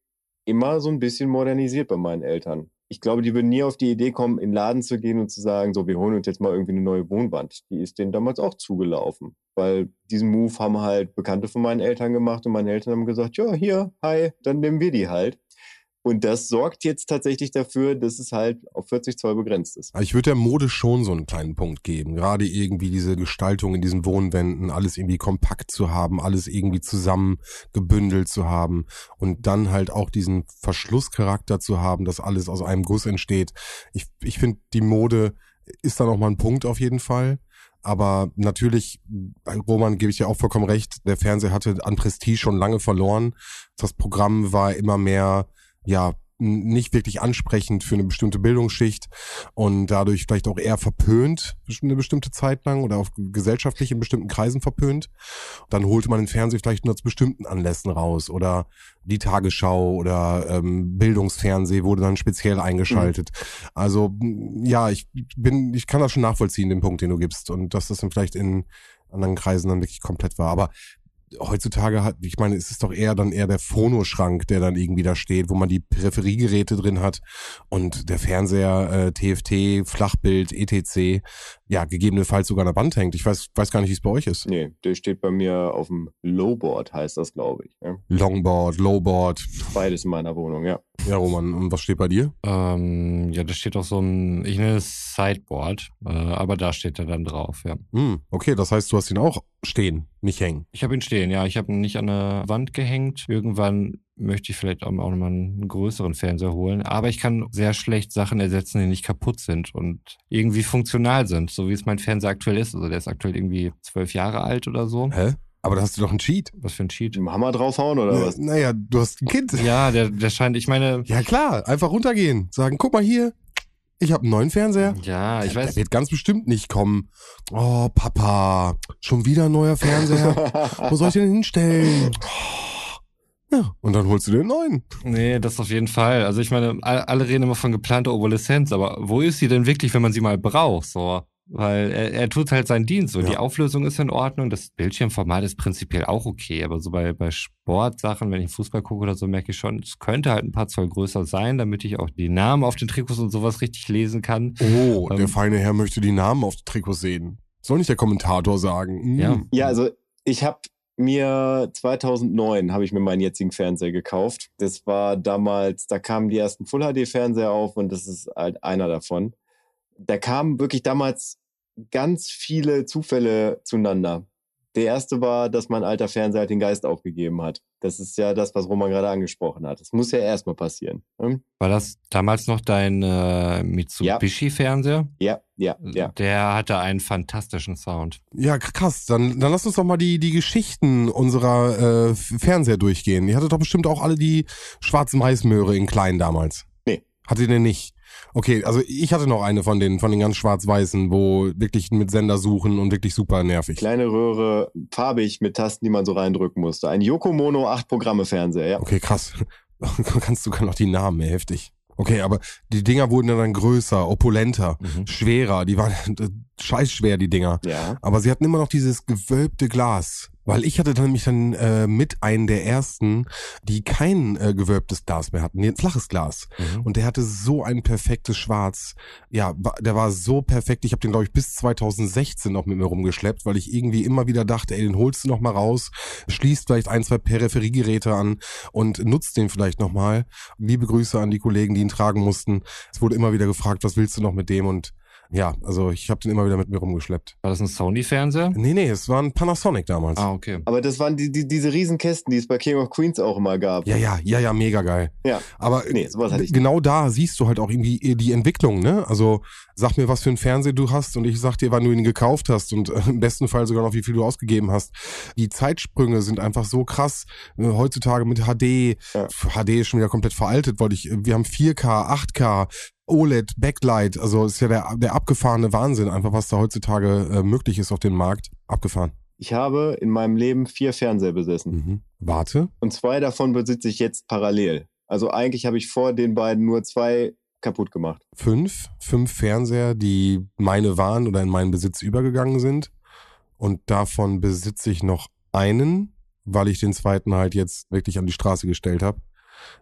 immer so ein bisschen modernisiert bei meinen Eltern. Ich glaube, die würden nie auf die Idee kommen, in den Laden zu gehen und zu sagen, so, wir holen uns jetzt mal irgendwie eine neue Wohnwand. Die ist denen damals auch zugelaufen. Weil diesen Move haben halt Bekannte von meinen Eltern gemacht und meine Eltern haben gesagt, ja, hier, hi, dann nehmen wir die halt. Und das sorgt jetzt tatsächlich dafür, dass es halt auf 40 Zoll begrenzt ist. Ich würde der Mode schon so einen kleinen Punkt geben. Gerade irgendwie diese Gestaltung in diesen Wohnwänden, alles irgendwie kompakt zu haben, alles irgendwie zusammen gebündelt zu haben und dann halt auch diesen Verschlusscharakter zu haben, dass alles aus einem Guss entsteht. Ich, ich finde, die Mode ist da noch mal ein Punkt auf jeden Fall. Aber natürlich, Roman gebe ich dir auch vollkommen recht, der Fernseher hatte an Prestige schon lange verloren. Das Programm war immer mehr, ja, nicht wirklich ansprechend für eine bestimmte Bildungsschicht und dadurch vielleicht auch eher verpönt eine bestimmte Zeit lang oder auch gesellschaftlich in bestimmten Kreisen verpönt. Dann holte man den Fernseher vielleicht nur zu bestimmten Anlässen raus oder die Tagesschau oder ähm, Bildungsfernseh wurde dann speziell eingeschaltet. Also m, ja, ich bin, ich kann das schon nachvollziehen, den Punkt, den du gibst und dass das dann vielleicht in anderen Kreisen dann wirklich komplett war. Aber heutzutage hat, ich meine, es ist doch eher dann eher der Phonoschrank, der dann irgendwie da steht, wo man die Peripheriegeräte drin hat und der Fernseher, äh, TFT, Flachbild, ETC, ja, gegebenenfalls sogar an der Wand hängt. Ich weiß, weiß gar nicht, wie es bei euch ist. Nee, der steht bei mir auf dem Lowboard, heißt das, glaube ich. Ja. Longboard, Lowboard. Beides in meiner Wohnung, ja. Ja, Roman, und was steht bei dir? Ähm, ja, da steht auch so ein, ich nenne es Sideboard, äh, aber da steht er dann drauf, ja. Hm, okay, das heißt, du hast ihn auch stehen, nicht hängen. Ich habe ihn stehen, ja. Ich habe ihn nicht an der Wand gehängt. Irgendwann möchte ich vielleicht auch nochmal einen größeren Fernseher holen. Aber ich kann sehr schlecht Sachen ersetzen, die nicht kaputt sind und irgendwie funktional sind, so wie es mein Fernseher aktuell ist. Also der ist aktuell irgendwie zwölf Jahre alt oder so. Hä? Aber da hast du doch einen Cheat. Was für ein Cheat. Im Hammer draufhauen oder was? Naja, du hast ein Kind. Ja, der, der scheint, ich meine, Ja klar, einfach runtergehen. Sagen, guck mal hier, ich habe einen neuen Fernseher. ja, ich Der weiß, wird ganz bestimmt nicht kommen. Oh, Papa, schon wieder ein neuer Fernseher. Wo soll ich den hinstellen? Ja, und dann holst du dir einen neuen. nee, das auf jeden Fall. Also ich meine, all- alle reden immer von geplanter Obsoleszenz, aber wo ist sie denn wirklich, wenn man sie mal braucht, so? Weil er, er tut halt seinen Dienst. So, Ja. die Auflösung ist in Ordnung, das Bildschirmformat ist prinzipiell auch okay, aber so bei, bei Sportsachen, wenn ich Fußball gucke oder so, merke ich schon, es könnte halt ein paar Zoll größer sein, damit ich auch die Namen auf den Trikots und sowas richtig lesen kann. Oh, Ähm. der feine Herr möchte die Namen auf den Trikots sehen. Soll nicht der Kommentator sagen. Hm. Ja. Ja, also ich habe mir 2009 habe ich mir meinen jetzigen Fernseher gekauft. Das war damals, da kamen die ersten Full HD Fernseher auf und das ist halt einer davon. Da kamen wirklich damals ganz viele Zufälle zueinander. Der erste war, dass mein alter Fernseher halt den Geist aufgegeben hat. Das ist ja das, was Roman gerade angesprochen hat. Das muss ja erstmal passieren. Hm? War das damals noch dein äh, Mitsubishi-Fernseher? Ja, ja, ja. Der hatte einen fantastischen Sound. Ja, krass. Dann, dann lass uns doch mal die, die Geschichten unserer äh, Fernseher durchgehen. Ihr hattet doch bestimmt auch alle die schwarzen Maismöhre in klein damals. Nee. Hattet ihr denn nicht? Okay, also ich hatte noch eine von den, von den ganz schwarz-weißen, wo wirklich mit Sender suchen und wirklich super nervig. Kleine Röhre, farbig mit Tasten, die man so reindrücken musste. Ein Yokomono 8 Programme Fernseher, ja. Okay, krass. (laughs) Kannst du kann auch die Namen, ey, heftig. Okay, aber die Dinger wurden ja dann größer, opulenter, Mhm. schwerer. Die waren (laughs) scheiß schwer, die Dinger. Ja. Aber sie hatten immer noch dieses gewölbte Glas. Weil ich hatte dann nämlich dann äh, mit einen der ersten, die kein äh, gewölbtes Glas mehr hatten, ein flaches Glas. Mhm. Und der hatte so ein perfektes Schwarz. Ja, der war so perfekt. Ich habe den, glaube ich, bis 2016 noch mit mir rumgeschleppt, weil ich irgendwie immer wieder dachte, ey, den holst du noch mal raus, schließt vielleicht ein, zwei Peripheriegeräte an und nutzt den vielleicht noch mal. Liebe Grüße an die Kollegen, die ihn tragen mussten. Es wurde immer wieder gefragt, was willst du noch mit dem? Und ja, also ich habe den immer wieder mit mir rumgeschleppt. War das ein Sony-Fernseher? Nee, nee, es war ein Panasonic damals. Ah, okay. Aber das waren die, die, diese Riesenkästen, die es bei King of Queens auch immer gab. Ja, ja, ja, ja, mega geil. Ja. Aber Nee, sowas hatte ich genau da siehst du halt auch irgendwie die Entwicklung, ne? Also sag mir, was für einen Fernseher du hast und ich sag dir, wann du ihn gekauft hast und äh, im besten Fall sogar noch, wie viel du ausgegeben hast. Die Zeitsprünge sind einfach so krass. Äh, heutzutage mit HD, Ja. HD ist schon wieder komplett veraltet, weil ich, wir haben 4K, 8K, OLED, Backlight, also ist ja der, der abgefahrene Wahnsinn, einfach was da heutzutage äh, möglich ist auf dem Markt. Abgefahren. Ich habe in meinem Leben vier Fernseher besessen. Mhm. Warte. Und zwei davon besitze ich jetzt parallel. Also eigentlich habe ich vor den beiden nur zwei kaputt gemacht. fünf, fünf Fernseher, die meine waren oder in meinen Besitz übergegangen sind. Und davon besitze ich noch einen, weil ich den zweiten halt jetzt wirklich an die Straße gestellt habe.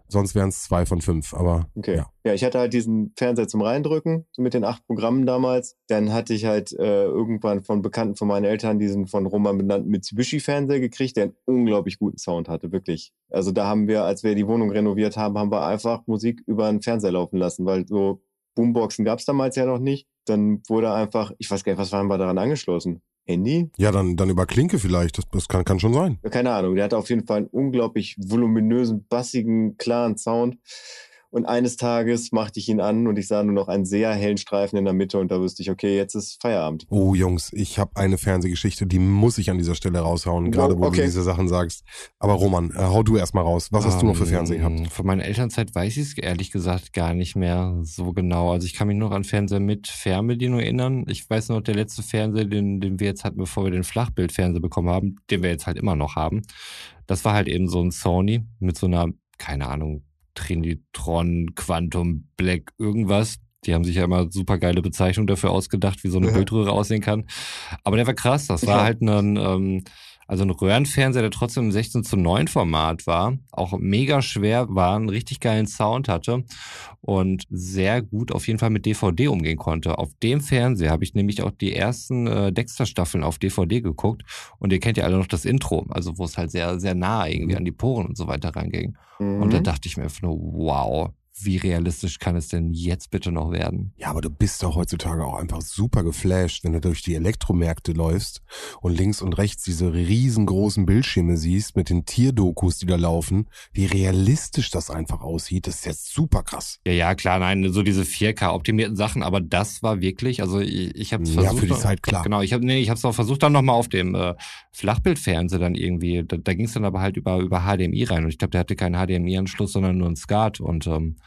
Sonst wären es zwei von fünf, aber Okay. Ja. Ja. ich hatte halt diesen Fernseher zum Reindrücken, so mit den acht Programmen damals. Dann hatte ich halt äh, irgendwann von Bekannten von meinen Eltern diesen von Roman benannten Mitsubishi-Fernseher gekriegt, der einen unglaublich guten Sound hatte, wirklich. Also da haben wir, als wir die Wohnung renoviert haben, haben wir einfach Musik über einen Fernseher laufen lassen, weil so Boomboxen gab es damals ja noch nicht. Dann wurde einfach, ich weiß gar nicht, was waren wir daran angeschlossen? Handy? ja, dann, dann über Klinke vielleicht. Das, das kann, kann schon sein. keine Ahnung, der hatte auf jeden Fall einen unglaublich voluminösen, bassigen, klaren Sound. Und eines Tages machte ich ihn an und ich sah nur noch einen sehr hellen Streifen in der Mitte und da wusste ich, okay, jetzt ist Feierabend. Oh Jungs, ich habe eine Fernsehgeschichte, die muss ich an dieser Stelle raushauen, gerade wo okay. du diese Sachen sagst. Aber Roman, äh, hau du erstmal raus. Was hast du noch für Fernsehen gehabt? Ähm, Von meiner Elternzeit weiß ich es ehrlich gesagt gar nicht mehr so genau. Also ich kann mich noch an Fernseher mit Fernbedienung erinnern. Ich weiß noch, der letzte Fernseher, den, den wir jetzt hatten, bevor wir den Flachbildfernseher bekommen haben, den wir jetzt halt immer noch haben. Das war halt eben so ein Sony mit so einer, keine Ahnung, Trinitron, Quantum, Black, irgendwas. Die haben sich ja immer super geile Bezeichnung dafür ausgedacht, wie so eine Ja. Bildröhre aussehen kann. Aber der war krass. Das war Ja. halt ein, ähm, Also ein Röhrenfernseher, der trotzdem im 16 zu 9 Format war, auch mega schwer war, einen richtig geilen Sound hatte und sehr gut auf jeden Fall mit DVD umgehen konnte. Auf dem Fernseher habe ich nämlich auch die ersten äh, Dexter-Staffeln auf DVD geguckt und ihr kennt ja alle noch das Intro, also wo es halt sehr, sehr nah irgendwie an die Poren und so weiter reinging. Mhm. Und da dachte ich mir einfach nur, wow, wie realistisch kann es denn jetzt bitte noch werden? Ja, aber du bist doch heutzutage auch einfach super geflasht, wenn du durch die Elektromärkte läufst und links und rechts diese riesengroßen Bildschirme siehst mit den Tierdokus, die da laufen. Wie realistisch das einfach aussieht, das ist jetzt super krass. Ja, ja, klar, nein, so diese 4K-optimierten Sachen, aber das war wirklich, also ich, ich habe es Ja, versucht. für die Zeit klar. Genau, ich habe nee, ich habe es auch versucht dann nochmal auf dem äh, Flachbildfernseher dann irgendwie, da, da ging es dann aber halt über über HDMI rein und ich glaube, der hatte keinen HDMI-Anschluss, sondern nur einen SCART und ähm,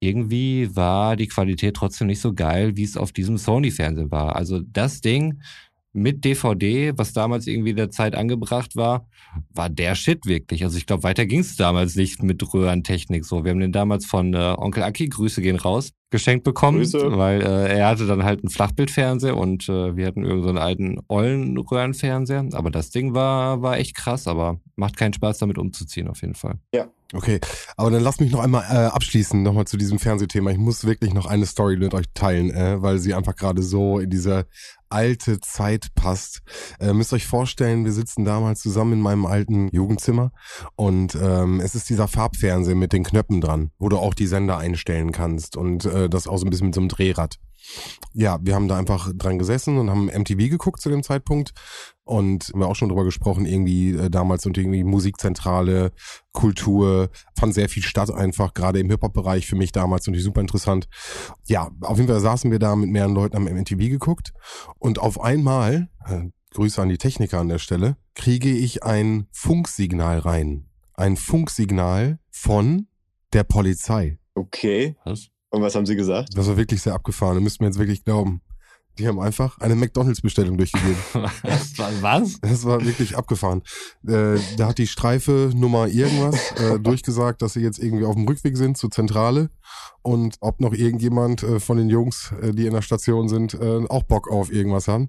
irgendwie war die Qualität trotzdem nicht so geil, wie es auf diesem Sony-Fernsehen war. Also das Ding mit DVD, was damals irgendwie der Zeit angebracht war, war der Shit wirklich. Also ich glaube, weiter ging es damals nicht mit Röhrentechnik so. Wir haben den damals von äh, Onkel Aki, Grüße gehen raus, geschenkt bekommen, Grüße. weil äh, er hatte dann halt einen Flachbildfernseher und äh, wir hatten irgendeinen so einen alten ollen Röhrenfernseher. Aber das Ding war, war echt krass, aber macht keinen Spaß damit umzuziehen auf jeden Fall. Okay, aber dann lasst mich noch einmal äh, abschließen, nochmal zu diesem Fernsehthema. Ich muss wirklich noch eine Story mit euch teilen, äh, weil sie einfach gerade so in diese alte Zeit passt. Äh, müsst euch vorstellen, wir sitzen damals zusammen in meinem alten Jugendzimmer und ähm, es ist dieser Farbfernseher mit den Knöpfen dran, wo du auch die Sender einstellen kannst und äh, das auch so ein bisschen mit so einem Drehrad. Ja, wir haben da einfach dran gesessen und haben MTV geguckt zu dem Zeitpunkt und haben wir auch schon drüber gesprochen, irgendwie äh, damals und irgendwie Musikzentrale, Kultur, fand sehr viel statt einfach, gerade im Hip-Hop-Bereich für mich damals und super interessant. Ja, auf jeden Fall saßen wir da mit mehreren Leuten am MTV geguckt und auf einmal, äh, Grüße an die Techniker an der Stelle, kriege ich ein Funksignal rein. Ein Funksignal von der Polizei. Okay. Was? Und was haben sie gesagt? Das war wirklich sehr abgefahren. Da müsst mir jetzt wirklich glauben. Die haben einfach eine McDonalds-Bestellung durchgegeben. (laughs) was? was? Das war wirklich abgefahren. Äh, da hat die Streife Nummer irgendwas äh, (laughs) durchgesagt, dass sie jetzt irgendwie auf dem Rückweg sind zur Zentrale und ob noch irgendjemand äh, von den Jungs, äh, die in der Station sind, äh, auch Bock auf irgendwas haben.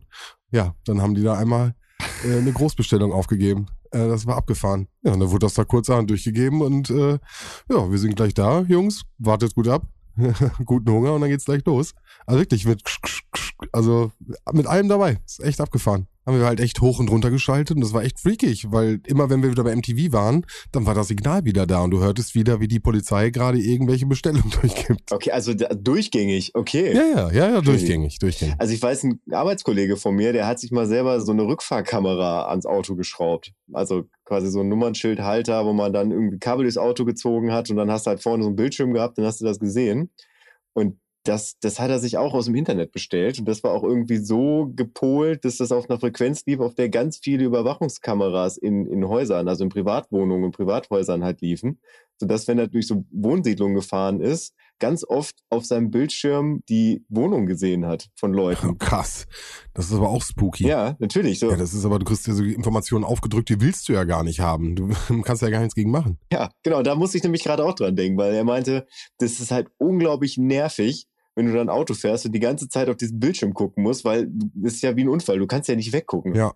Ja, dann haben die da einmal äh, eine Großbestellung aufgegeben. Das war abgefahren. Ja, und dann wurde das da kurzerhand durchgegeben und ja, wir sind gleich da, Jungs. Wartet gut ab. (laughs) Guten Hunger und dann geht's gleich los. Also wirklich mit, also mit allem dabei. Ist echt abgefahren. Haben wir halt echt hoch und runter geschaltet und das war echt freakig, weil immer wenn wir wieder bei MTV waren, dann war das Signal wieder da und du hörtest wieder, wie die Polizei gerade irgendwelche Bestellungen (laughs) durchgibt. Okay, also durchgängig, okay. Ja, ja, ja, ja, durchgängig, durchgängig. Also ich weiß, ein Arbeitskollege von mir, der hat sich mal selber so eine Rückfahrkamera ans Auto geschraubt. Also quasi so ein Nummernschildhalter, wo man dann irgendwie Kabel durchs Auto gezogen hat und dann hast du halt vorne so einen Bildschirm gehabt und hast du das gesehen. Und das, das hat er sich auch aus dem Internet bestellt und das war auch irgendwie so gepolt, dass das auf einer Frequenz lief, auf der ganz viele Überwachungskameras in, in Häusern, also in Privatwohnungen und Privathäusern halt liefen, sodass, wenn er durch so Wohnsiedlungen gefahren ist, ganz oft auf seinem Bildschirm die Wohnung gesehen hat von Leuten. (laughs) krass. Das ist aber auch spooky. Ja, natürlich. So. Ja, das ist aber, du kriegst ja so Informationen aufgedrückt, die willst du ja gar nicht haben. Du (laughs) kannst ja gar nichts gegen machen. Ja, genau, da musste ich nämlich gerade auch dran denken, weil er meinte, das ist halt unglaublich nervig, wenn du dann Auto fährst und die ganze Zeit auf diesen Bildschirm gucken musst, weil das ist ja wie ein Unfall, du kannst ja nicht weggucken. Ja.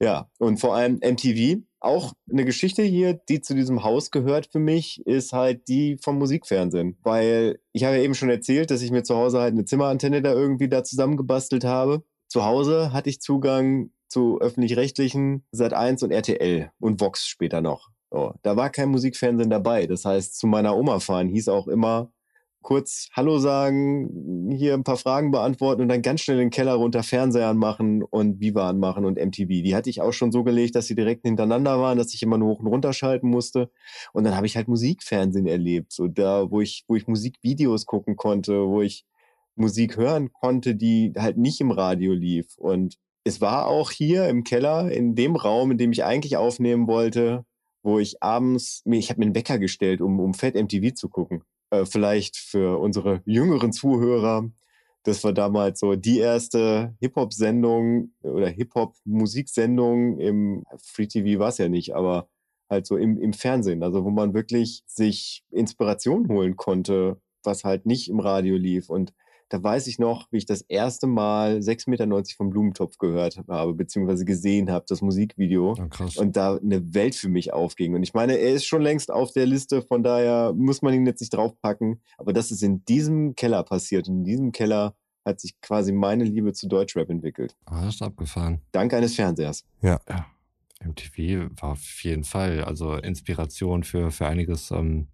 Ja, und vor allem MTV, auch eine Geschichte hier, die zu diesem Haus gehört für mich, ist halt die vom Musikfernsehen. Weil ich habe ja eben schon erzählt, dass ich mir zu Hause halt eine Zimmerantenne da irgendwie da zusammengebastelt habe. Zu Hause hatte ich Zugang zu öffentlich-rechtlichen Sat1 und RTL und Vox später noch. So, da war kein Musikfernsehen dabei. Das heißt, zu meiner Oma fahren hieß auch immer kurz Hallo sagen, hier ein paar Fragen beantworten und dann ganz schnell in den Keller runter Fernseher anmachen und Viva anmachen und MTV. Die hatte ich auch schon so gelegt, dass sie direkt hintereinander waren, dass ich immer nur hoch und runter schalten musste. Und dann habe ich halt Musikfernsehen erlebt, so da, wo ich, wo ich Musikvideos gucken konnte, wo ich Musik hören konnte, die halt nicht im Radio lief. Und es war auch hier im Keller, in dem Raum, in dem ich eigentlich aufnehmen wollte, wo ich abends, ich habe mir einen Wecker gestellt, um, um Fett MTV zu gucken. Äh, vielleicht für unsere jüngeren Zuhörer. Das war damals so die erste Hip-Hop-Sendung oder Hip-Hop-Musiksendung im Free TV war es ja nicht, aber halt so im, im Fernsehen, also wo man wirklich sich Inspiration holen konnte, was halt nicht im Radio lief. Und da weiß ich noch, wie ich das erste Mal 6,90 Meter vom Blumentopf gehört habe, beziehungsweise gesehen habe, das Musikvideo. Oh, krass. Und da eine Welt für mich aufging. Und ich meine, er ist schon längst auf der Liste, von daher muss man ihn jetzt nicht draufpacken. Aber das ist in diesem Keller passiert. In diesem Keller hat sich quasi meine Liebe zu Deutschrap entwickelt. Ah, das ist abgefahren. Dank eines Fernsehers. Ja, MTV war auf jeden Fall, also Inspiration für, für einiges. Ähm,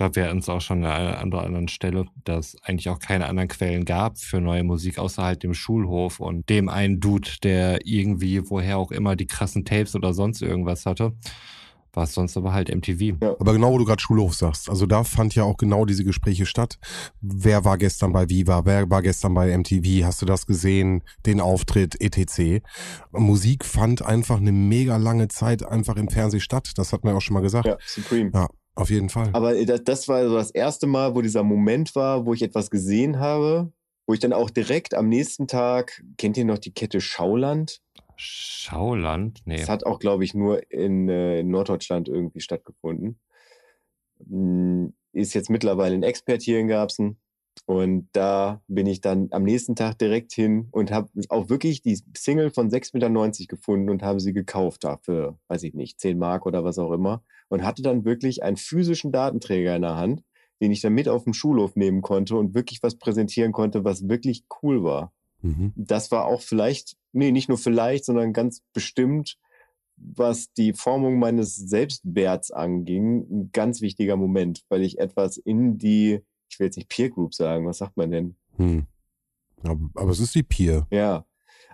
glaube, wir hatten es auch schon an einer anderen Stelle, dass es eigentlich auch keine anderen Quellen gab für neue Musik außerhalb dem Schulhof und dem einen Dude, der irgendwie, woher auch immer, die krassen Tapes oder sonst irgendwas hatte. War es sonst aber halt MTV. Aber genau, wo du gerade Schulhof sagst, also da fand ja auch genau diese Gespräche statt. Wer war gestern bei Viva? Wer war gestern bei MTV? Hast du das gesehen? Den Auftritt, etc. Musik fand einfach eine mega lange Zeit einfach im Fernsehen statt. Das hat man ja auch schon mal gesagt. Ja, Supreme. Ja, auf jeden Fall. Aber das, das war so das erste Mal, wo dieser Moment war, wo ich etwas gesehen habe, wo ich dann auch direkt am nächsten Tag, kennt ihr noch die Kette Schauland? Schauland? Nee. Das hat auch, glaube ich, nur in, äh, in Norddeutschland irgendwie stattgefunden. Hm, Ist jetzt mittlerweile ein Expert hier in Garbsen. Und da bin ich dann am nächsten Tag direkt hin und habe auch wirklich die Single von 6,90 Meter gefunden und habe sie gekauft dafür, weiß ich nicht, 10 Mark oder was auch immer. Und hatte dann wirklich einen physischen Datenträger in der Hand, den ich dann mit auf den Schulhof nehmen konnte und wirklich was präsentieren konnte, was wirklich cool war Mhm. das war auch vielleicht, nee, nicht nur vielleicht, sondern ganz bestimmt, was die Formung meines Selbstwerts anging, ein ganz wichtiger Moment, weil ich etwas in die, ich will jetzt nicht Peer Group sagen, was sagt man denn? Hm. Aber, es ist die Peer. Ja,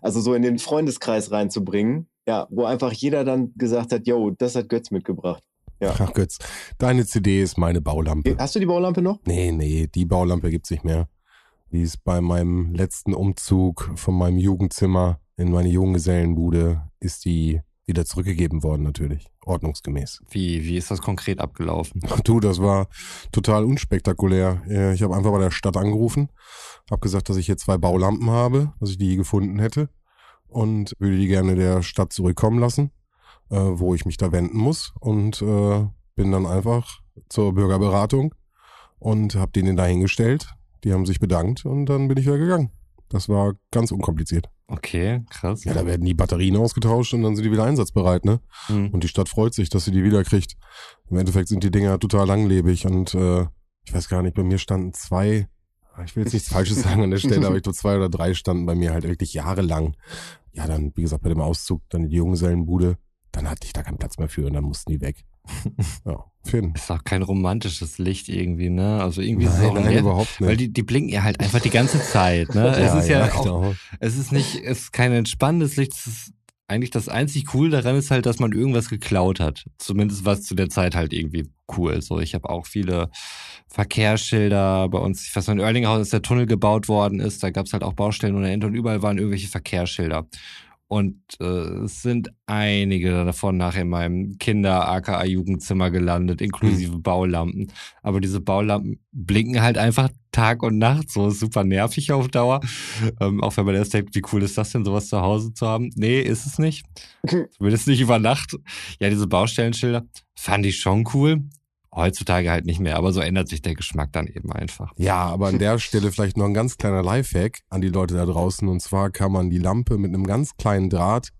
also so in den Freundeskreis reinzubringen, ja, wo einfach jeder dann gesagt hat, yo, das hat Götz mitgebracht. Ja. Ach Götz, deine CD ist meine Baulampe. Hast du die Baulampe noch? Nee, nee, die Baulampe gibt's nicht mehr. Die ist bei meinem letzten Umzug von meinem Jugendzimmer in meine Junggesellenbude, ist die wieder zurückgegeben worden natürlich. Ordnungsgemäß. Wie, wie ist das konkret abgelaufen? (laughs) Du, das war total unspektakulär. Äh, Ich habe einfach bei der Stadt angerufen, habe gesagt, dass ich hier zwei Baulampen habe, dass ich die gefunden hätte und würde die gerne der Stadt zurückkommen lassen, äh, wo ich mich da wenden muss und äh, bin dann einfach zur Bürgerberatung und habe denen da hingestellt. Die haben sich bedankt und dann bin ich wieder gegangen. Das war ganz unkompliziert. Okay, krass. Ja, da werden die Batterien ausgetauscht und dann sind die wieder einsatzbereit, ne? Hm. Und die Stadt freut sich, dass sie die wieder kriegt. Im Endeffekt sind die Dinger total langlebig und äh, ich weiß gar nicht, bei mir standen zwei, ich will jetzt nichts Falsches sagen an der Stelle, aber ich glaube zwei oder drei standen bei mir halt wirklich jahrelang. Ja, dann, wie gesagt, bei dem Auszug, dann in die Junggesellenbude, dann hatte ich da keinen Platz mehr für und dann mussten die weg. (laughs) Ja, Finn. Ist auch kein romantisches Licht irgendwie, ne? Also irgendwie Nein, ist es auch nein, überhaupt nicht. Weil die, die blinken ja halt einfach die ganze Zeit, ne? (laughs) es ist ja, auch, genau. es ist nicht, es ist kein entspannendes Licht, es ist eigentlich das einzig cool daran ist halt, dass man irgendwas geklaut hat. Zumindest was zu der Zeit halt irgendwie cool ist. So, ich habe auch viele Verkehrsschilder bei uns. Ich weiß noch, in Erlinghausen ist der Tunnel gebaut worden ist. Da gab es halt auch Baustellen ohne Ende und überall waren irgendwelche Verkehrsschilder. Und äh, es sind einige davon nachher in meinem Kinder-AKA-Jugendzimmer gelandet, inklusive Baulampen. Aber diese Baulampen blinken halt einfach Tag und Nacht. So ist super nervig auf Dauer. Ähm, auch wenn man erst denkt, wie cool ist das denn, sowas zu Hause zu haben? Nee, ist es nicht. Zumindest nicht über Nacht. Ja, diese Baustellenschilder fand ich schon cool. Heutzutage halt nicht mehr, aber so ändert sich der Geschmack dann eben einfach. Ja, aber an der (laughs) Stelle vielleicht noch ein ganz kleiner Lifehack an die Leute da draußen. Und zwar kann man die Lampe mit einem ganz kleinen Draht,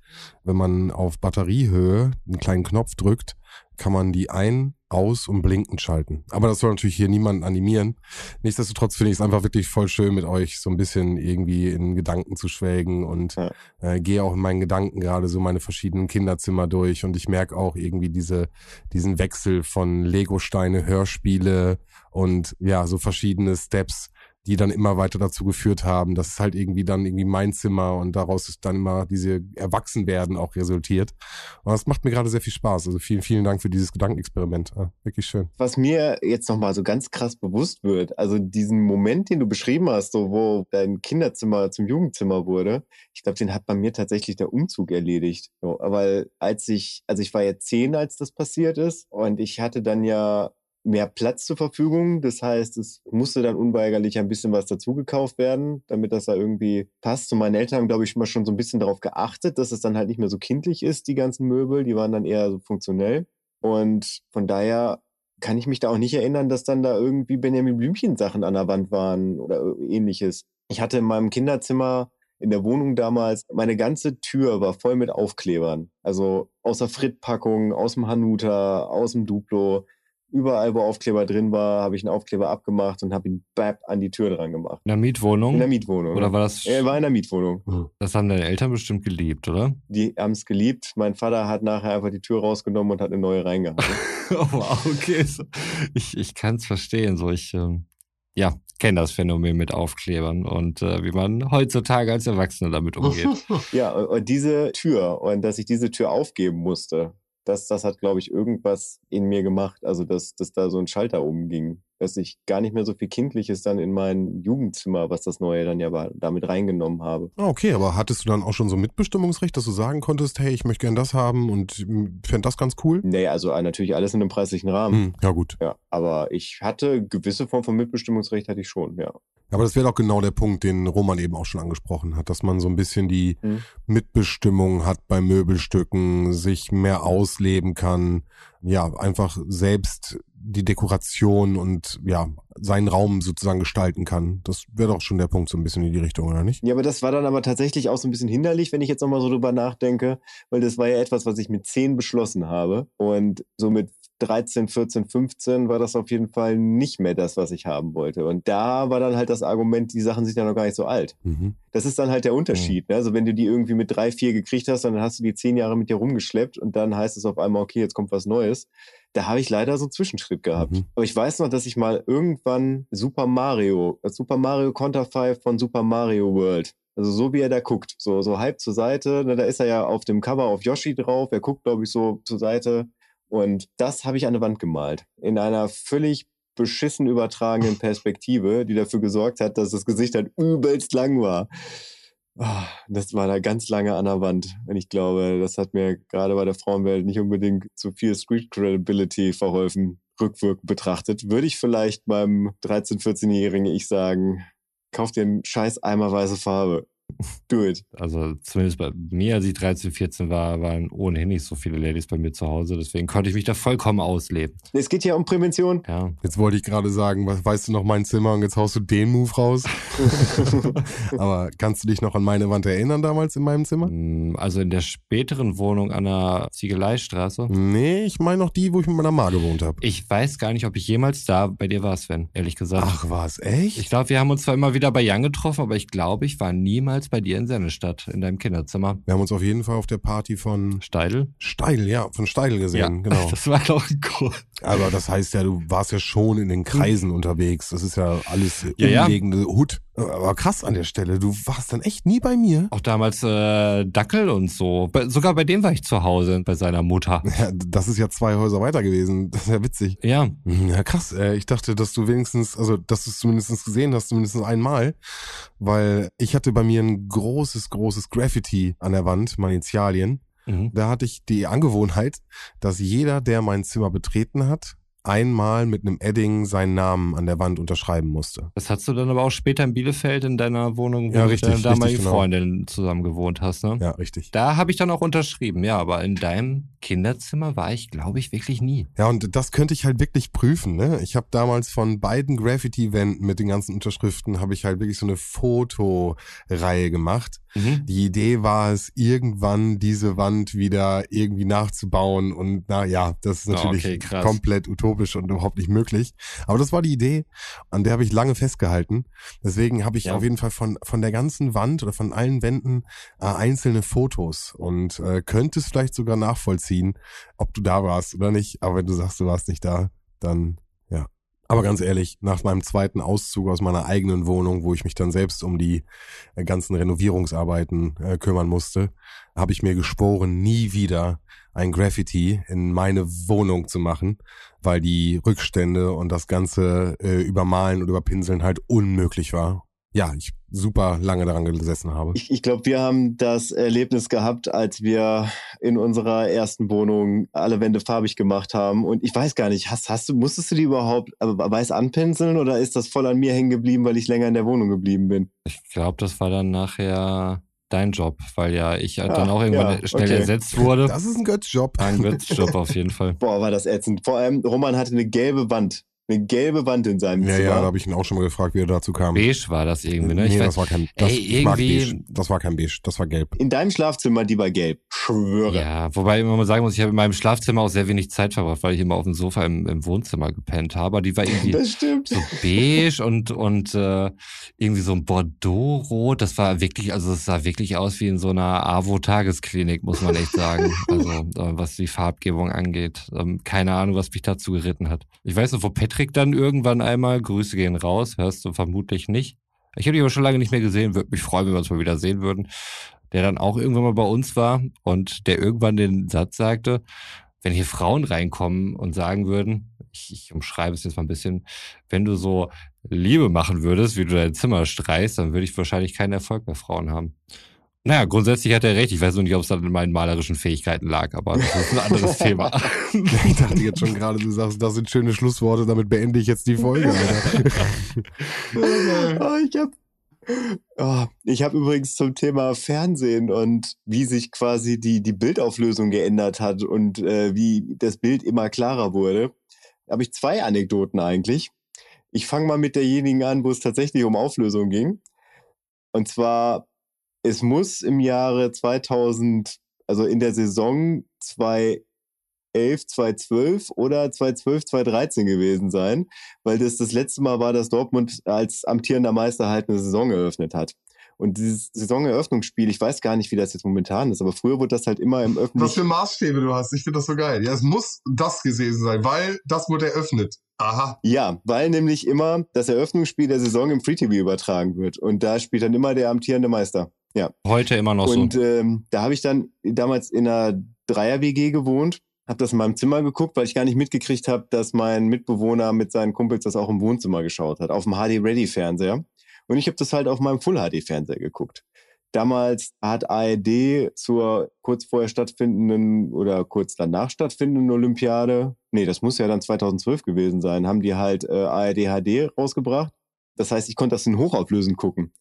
wenn man auf Batteriehöhe einen kleinen Knopf drückt, kann man die ein, aus und blinkend schalten. Aber das soll natürlich hier niemanden animieren. Nichtsdestotrotz finde ich es einfach wirklich voll schön, mit euch so ein bisschen irgendwie in Gedanken zu schwelgen und Ja. äh, gehe auch in meinen Gedanken gerade so meine verschiedenen Kinderzimmer durch und ich merke auch irgendwie diese, diesen Wechsel von Lego-Steine, Hörspiele und ja, so verschiedene Steps, die dann immer weiter dazu geführt haben, dass es halt irgendwie dann irgendwie mein Zimmer und daraus ist dann immer diese Erwachsenwerden auch resultiert. Und das macht mir gerade sehr viel Spaß. Also vielen, vielen Dank für dieses Gedankenexperiment. Ja, wirklich schön. was mir jetzt nochmal so ganz krass bewusst wird, also diesen Moment, den du beschrieben hast, so wo dein Kinderzimmer zum Jugendzimmer wurde, ich glaube, den hat bei mir tatsächlich der Umzug erledigt. So, weil als ich, also ich war ja zehn, als das passiert ist und ich hatte dann ja mehr Platz zur Verfügung. Das heißt, es musste dann unweigerlich ein bisschen was dazu gekauft werden, damit das da irgendwie passt. Und meine Eltern haben, glaube ich, immer schon so ein bisschen darauf geachtet, dass es dann halt nicht mehr so kindlich ist, die ganzen Möbel. Die waren dann eher so funktionell. Und von daher kann ich mich da auch nicht erinnern, dass dann da irgendwie Benjamin Blümchen Sachen an der Wand waren oder ähnliches. Ich hatte in meinem Kinderzimmer in der Wohnung damals, meine ganze Tür war voll mit Aufklebern. Also aus der Frittpackung, aus dem Hanuta, aus dem Duplo. Überall, wo Aufkleber drin war, habe ich einen Aufkleber abgemacht und habe ihn bap an die Tür dran gemacht. In der Mietwohnung? In der Mietwohnung. Oder war das? Er war in der Mietwohnung. Das haben deine Eltern bestimmt geliebt, oder? Die haben es geliebt. Mein Vater hat nachher einfach die Tür rausgenommen und hat eine neue reingehauen. (laughs) oh, wow, okay. Ich, ich kann es verstehen. So, ich, ähm, ja, kenne das Phänomen mit Aufklebern und äh, wie man heutzutage als Erwachsener damit umgeht. (laughs) ja, und, und diese Tür und dass ich diese Tür aufgeben musste, das, das hat, glaube ich, irgendwas in mir gemacht. Also, dass, dass da so ein Schalter umging. Dass ich gar nicht mehr so viel Kindliches dann in mein Jugendzimmer, was das Neue dann ja war, damit reingenommen habe. Ah, Okay, aber hattest du dann auch schon so Mitbestimmungsrecht, dass du sagen konntest, hey, ich möchte gern das haben und fände das ganz cool? Nee, also äh, natürlich alles in einem preislichen Rahmen. Hm, ja, gut. Ja, aber ich hatte gewisse Form von Mitbestimmungsrecht hatte ich schon, ja. Aber das wäre doch genau der Punkt, den Roman eben auch schon angesprochen hat, dass man so ein bisschen die Hm. Mitbestimmung hat bei Möbelstücken, sich mehr ausleben kann, ja, einfach selbst die Dekoration und ja, seinen Raum sozusagen gestalten kann. Das wäre doch schon der Punkt so ein bisschen in die Richtung, oder nicht? Ja, aber das war dann aber tatsächlich auch so ein bisschen hinderlich, wenn ich jetzt nochmal so drüber nachdenke, weil das war ja etwas, was ich mit 10 beschlossen habe. Und so mit 13, 14, 15 war das auf jeden Fall nicht mehr das, was ich haben wollte. Und da war dann halt das Argument, die Sachen sind ja noch gar nicht so alt. Mhm. Das ist dann halt der Unterschied. Ne? Also wenn du die irgendwie mit drei, vier gekriegt hast, dann hast du die zehn Jahre mit dir rumgeschleppt und dann heißt es auf einmal, okay, jetzt kommt was Neues. Da habe ich leider so einen Zwischenschritt gehabt. Mhm. Aber ich weiß noch, dass ich mal irgendwann Super Mario, das Super Mario Konterfei von Super Mario World, also so wie er da guckt, so, so halb zur Seite, ne, da ist er ja auf dem Cover auf Yoshi drauf, er guckt, glaube ich, so zur Seite. Und das habe ich an der Wand gemalt. In einer völlig beschissen übertragenen Perspektive, die dafür gesorgt hat, dass das Gesicht halt übelst lang war. Ah, Das war da ganz lange an der Wand. Und ich glaube, das hat mir gerade bei der Frauenwelt nicht unbedingt zu viel Street Credibility verholfen, rückwirkend betrachtet. Würde ich vielleicht beim 13-, 14-jährigen Ich sagen, kauf dir einen scheiß Eimer weiße Farbe. (laughs) Do it. Also zumindest bei mir, als ich 13, 14 war, waren ohnehin nicht so viele Ladies bei mir zu Hause. Deswegen konnte ich mich da vollkommen ausleben. Es geht ja um Prävention. Ja. Jetzt wollte ich gerade sagen, was weißt du noch mein Zimmer und jetzt haust du den Move raus. (laughs) (laughs) Aber kannst du dich noch an meine Wand erinnern damals in meinem Zimmer? Mm, Also in der späteren Wohnung an der Ziegeleistraße. Nee, ich meine noch die, wo ich mit meiner Ma gewohnt habe. Ich weiß gar nicht, ob ich jemals da bei dir war, Sven, ehrlich gesagt. Ach, was, echt? Ich glaube, wir haben uns zwar immer wieder bei Jan getroffen, aber ich glaube, ich war niemals bei dir in Sennestadt, in deinem Kinderzimmer. Wir haben uns auf jeden Fall auf der Party von Steidel? Steidel, ja, von Steidel gesehen, genau. (laughs) Das war doch ein Cool. Aber das heißt ja, du warst ja schon in den Kreisen unterwegs. Das ist ja alles Ja, ja. Hut. Aber krass an der Stelle, du warst dann echt nie bei mir. Auch damals äh, Dackel und so. Bei, sogar bei dem war ich zu Hause, bei seiner Mutter. Ja, das ist ja zwei Häuser weiter gewesen. Das ist ja witzig. Ja, Mhm, Ja, krass. Äh, Ich dachte, dass du wenigstens, also dass du es zumindest gesehen hast, zumindest einmal, weil ich hatte bei mir ein großes, großes Graffiti an der Wand, meine Initialien. mhm. Da hatte ich die Angewohnheit, dass jeder, der mein Zimmer betreten hat, einmal mit einem Edding seinen Namen an der Wand unterschreiben musste. das hast du dann aber auch später in Bielefeld in deiner Wohnung, wo Ja, du mit richtig, deiner damaligen richtig, genau. Freundin zusammen gewohnt hast, ne? Ja, richtig. Da habe ich dann auch unterschrieben, ja, aber in deinem Kinderzimmer war ich, glaube ich, wirklich nie. Ja, und das könnte ich halt wirklich prüfen. Ne? Ich habe damals von beiden Graffiti-Wänden mit den ganzen Unterschriften, habe ich halt wirklich so eine Fotoreihe gemacht. Mhm. Die Idee war es, irgendwann diese Wand wieder irgendwie nachzubauen und na ja, das ist Ah, natürlich okay, krass. komplett utopisch und überhaupt nicht möglich. Aber das war die Idee, an der habe ich lange festgehalten. Deswegen habe ich Ja. auf jeden Fall von von der ganzen Wand oder von allen Wänden äh, einzelne Fotos und äh, könntest vielleicht sogar nachvollziehen, ob du da warst oder nicht. Aber wenn du sagst, du warst nicht da, dann. Aber ganz ehrlich, nach meinem zweiten Auszug aus meiner eigenen Wohnung, wo ich mich dann selbst um die äh, ganzen Renovierungsarbeiten äh, kümmern musste, habe ich mir geschworen, nie wieder ein Graffiti in meine Wohnung zu machen, weil die Rückstände und das ganze äh, Übermalen und Überpinseln halt unmöglich war. Ja, ich super lange daran gesessen habe. Ich, ich glaube, wir haben das Erlebnis gehabt, als wir in unserer ersten Wohnung alle Wände farbig gemacht haben. Und ich weiß gar nicht, hast, hast du, musstest du die überhaupt äh, weiß anpinseln oder ist das voll an mir hängen geblieben, weil ich länger in der Wohnung geblieben bin? Ich glaube, das war dann nachher dein Job, weil ja ich halt Ah, dann auch irgendwann ja, schnell okay. ersetzt wurde. Das ist ein Götzjob. Ein Götzjob auf jeden Fall. Boah, war das ätzend. Vor allem, Roman hatte eine gelbe Wand. Eine gelbe Wand in seinem Ja, Zimmer. ja, da habe ich ihn auch schon mal gefragt, wie er dazu kam. Beige war das irgendwie, ne? Ich nee, weiß- das war kein, das, Ey, irgendwie- beige. Das war kein beige, das war gelb. in deinem Schlafzimmer, die war gelb. Schwöre. Ja, wobei man mal sagen muss, ich habe in meinem Schlafzimmer auch sehr wenig Zeit verbracht, weil ich immer auf dem Sofa im, im Wohnzimmer gepennt habe. Die war irgendwie Das stimmt. so beige und und äh, irgendwie so ein Bordeaux-Rot. Das war wirklich, also es sah wirklich aus wie in so einer AWO-Tagesklinik, muss man echt sagen. (laughs) Also äh, was die Farbgebung angeht. Ähm, keine Ahnung, was mich dazu geritten hat. Ich weiß noch, wo Patrick dann irgendwann einmal, Grüße gehen raus, hörst du vermutlich nicht. Ich habe dich aber schon lange nicht mehr gesehen, würde mich freuen, wenn wir uns mal wieder sehen würden. Der dann auch irgendwann mal bei uns war und der irgendwann den Satz sagte, wenn hier Frauen reinkommen und sagen würden, ich, ich umschreibe es jetzt mal ein bisschen, wenn du so Liebe machen würdest, wie du dein Zimmer streichst, dann würde ich wahrscheinlich keinen Erfolg bei Frauen haben. Naja, grundsätzlich hat er recht. Ich weiß nur nicht, ob es dann in meinen malerischen Fähigkeiten lag, aber das ist ein anderes (laughs) Thema. Ich dachte jetzt schon gerade, du sagst, das sind schöne Schlussworte, damit beende ich jetzt die Folge. Oh, (laughs) ich habe oh, ich hab übrigens zum Thema Fernsehen und wie sich quasi die, die Bildauflösung geändert hat und äh, wie das Bild immer klarer wurde, habe ich zwei Anekdoten eigentlich. Ich fange mal mit derjenigen an, wo es tatsächlich um Auflösung ging. Und zwar, es muss im Jahre 2000, also in der Saison 2011, 2012 oder 2012, 2013 gewesen sein weil das das letzte Mal war, dass Dortmund als amtierender Meister halt eine Saison eröffnet hat. Und dieses Saisoneröffnungsspiel, ich weiß gar nicht, wie das jetzt momentan ist, aber früher wurde das halt immer im Was öffentlichen. für Maßstäbe du hast. Ich finde das so geil. Ja, es muss das gewesen sein, weil das wurde eröffnet. Aha. Ja, weil nämlich immer das Eröffnungsspiel der Saison im Free TV übertragen wird. Und da spielt dann immer der amtierende Meister. Ja. Heute immer noch Und so. ähm, da habe ich dann damals in einer Dreier-WG gewohnt, habe das in meinem Zimmer geguckt, weil ich gar nicht mitgekriegt habe, dass mein Mitbewohner mit seinen Kumpels das auch im Wohnzimmer geschaut hat, auf dem HD-Ready-Fernseher. Und ich habe das halt auf meinem Full-HD-Fernseher geguckt. Damals hat ARD zur kurz vorher stattfindenden oder kurz danach stattfindenden Olympiade, nee, das muss ja dann 2012 gewesen sein, haben die halt äh, ARD HD rausgebracht. Das heißt, ich konnte das in Hochauflösend gucken.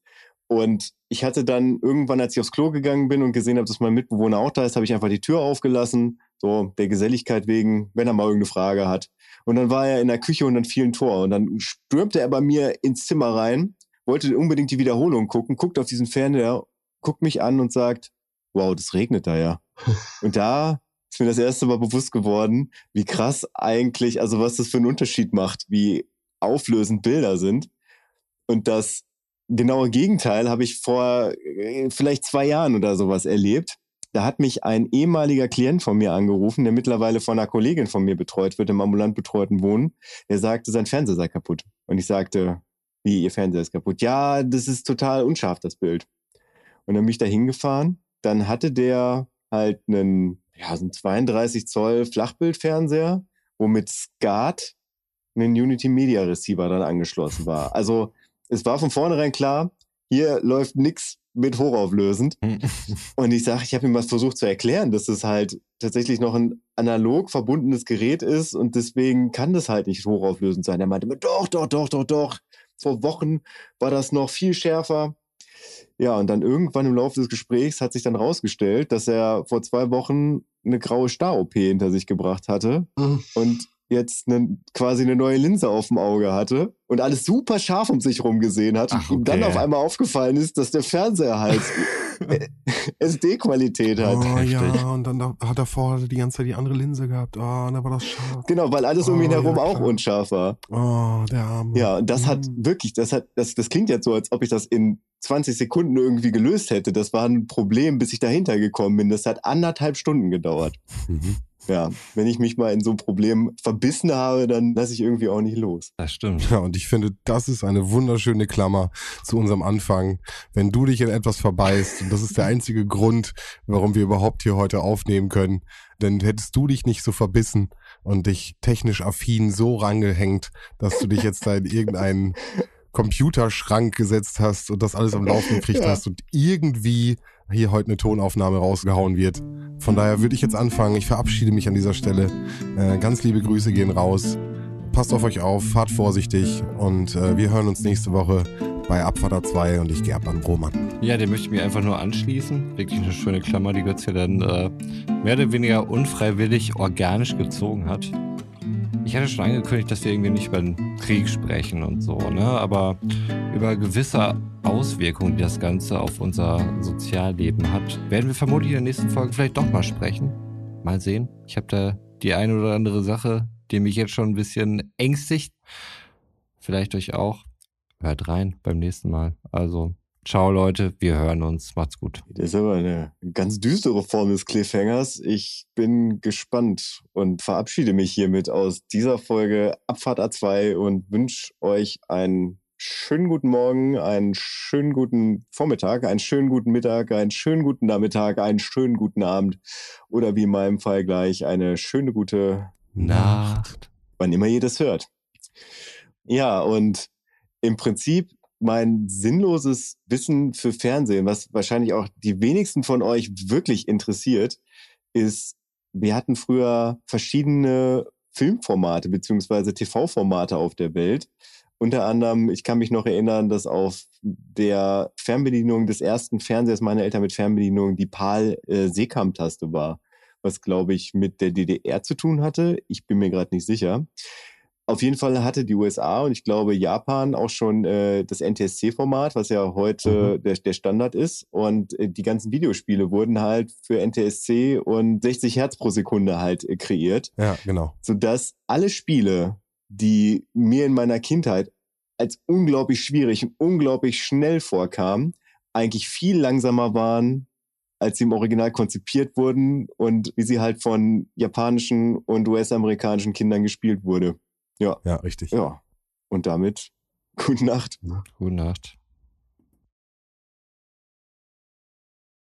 Und ich hatte dann irgendwann, als ich aufs Klo gegangen bin und gesehen habe, dass mein Mitbewohner auch da ist, habe ich einfach die Tür aufgelassen, so der Geselligkeit wegen, wenn er mal irgendeine Frage hat. Und dann war er in der Küche und dann fiel ein Tor. Und dann stürmte er bei mir ins Zimmer rein, wollte unbedingt die Wiederholung gucken, guckt auf diesen Fernseher, guckt mich an und sagt, wow, das regnet da ja. (laughs) und da ist mir das erste Mal bewusst geworden, wie krass eigentlich, also was das für einen Unterschied macht, wie auflösend Bilder sind. Und das genaue Gegenteil habe ich vor äh, vielleicht zwei Jahren oder sowas erlebt. Da hat mich ein ehemaliger Klient von mir angerufen, der mittlerweile von einer Kollegin von mir betreut wird, im ambulant betreuten Wohnen. Der sagte, sein Fernseher sei kaputt. Und ich sagte, wie, ihr Fernseher ist kaputt? Ja, das ist total unscharf, das Bild. Und dann bin ich da hingefahren. Dann hatte der halt einen, ja, so einen 32 Zoll Flachbildfernseher, wo mit SCART ein Unity Media Receiver dann angeschlossen war. Also es war von vornherein klar, hier läuft nix mit hochauflösend. (laughs) Und ich sage, ich habe ihm was versucht zu erklären, dass es halt tatsächlich noch ein analog verbundenes Gerät ist und deswegen kann das halt nicht hochauflösend sein. Er meinte mir, doch, doch, doch, doch, doch. Vor Wochen war das noch viel schärfer. Ja, und dann irgendwann im Laufe des Gesprächs hat sich dann rausgestellt, dass er vor zwei Wochen eine graue Star-OP hinter sich gebracht hatte Mhm. und jetzt eine, quasi eine neue Linse auf dem Auge hatte und alles super scharf um sich rum gesehen hat Ach, und dann auf einmal aufgefallen ist, dass der Fernseher halt (laughs) SD-Qualität hat. Oh Heftig. ja, und dann da- hat er vorher die ganze Zeit die andere Linse gehabt. Oh, und da war das scharf. Genau, weil alles um ihn Oh, herum ja, auch unscharf war. Oh, der Arme. Ja, und das hat Mhm. wirklich, das hat, das, das klingt jetzt so, als ob ich das in 20 Sekunden irgendwie gelöst hätte. Das war ein Problem, bis ich dahinter gekommen bin. Das hat anderthalb Stunden gedauert. Mhm. Ja, wenn ich mich mal in so ein Problem verbissen habe, dann lasse ich irgendwie auch nicht los. Das stimmt. Ja, und ich finde, das ist eine wunderschöne Klammer zu unserem Anfang. Wenn du dich in etwas verbeißt, und das ist der einzige Grund, warum wir überhaupt hier heute aufnehmen können, denn hättest du dich nicht so verbissen und dich technisch affin so rangehängt, dass du dich jetzt da in irgendeinen Computerschrank gesetzt hast und das alles am Laufen gekriegt Ja. hast und irgendwie hier heute eine Tonaufnahme rausgehauen wird. Von daher würde ich jetzt anfangen. Ich verabschiede mich an dieser Stelle. Äh, ganz liebe Grüße gehen raus. Passt auf euch auf, fahrt vorsichtig und äh, wir hören uns nächste Woche bei Abfahrter 2 und ich gehe ab an Roman. Ja, dem möchte ich mich einfach nur anschließen. Wirklich eine schöne Klammer, die Götz hier dann äh, mehr oder weniger unfreiwillig organisch gezogen hat. Ich hatte schon angekündigt, dass wir irgendwie nicht über den Krieg sprechen und so, ne? Aber über gewisse Auswirkungen, die das Ganze auf unser Sozialleben hat, werden wir vermutlich in der nächsten Folge vielleicht doch mal sprechen. Mal sehen. Ich habe da die eine oder andere Sache, die mich jetzt schon ein bisschen ängstigt. Vielleicht euch auch. Hört rein beim nächsten Mal. Also, ciao Leute, wir hören uns. Macht's gut. Das ist aber eine ganz düstere Form des Cliffhangers. Ich bin gespannt und verabschiede mich hiermit aus dieser Folge Abfahrt A2 und wünsche euch einen schönen guten Morgen, einen schönen guten Vormittag, einen schönen guten Mittag, einen schönen guten Nachmittag, einen schönen guten Abend oder wie in meinem Fall gleich eine schöne gute Nacht. wann immer ihr das hört. Ja, und im Prinzip mein sinnloses Wissen für Fernsehen, was wahrscheinlich auch die wenigsten von euch wirklich interessiert, ist, wir hatten früher verschiedene Filmformate beziehungsweise TV-Formate auf der Welt. Unter anderem, ich kann mich noch erinnern, dass auf der Fernbedienung des ersten Fernsehers meiner Eltern mit Fernbedienung die PAL-Seekam-Taste war, was, glaube ich, mit der DDR zu tun hatte. Ich bin mir gerade nicht sicher. Auf jeden Fall hatte die USA und ich glaube Japan auch schon äh, das NTSC-Format, was ja heute der, der Standard ist. Und äh, die ganzen Videospiele wurden halt für NTSC und 60 Hertz pro Sekunde halt äh, kreiert, Ja, genau. sodass alle Spiele, die mir in meiner Kindheit als unglaublich schwierig und unglaublich schnell vorkamen, eigentlich viel langsamer waren, als sie im Original konzipiert wurden und wie sie halt von japanischen und US-amerikanischen Kindern gespielt wurde. Ja, richtig. Ja. Und damit gute Nacht. Gute Nacht.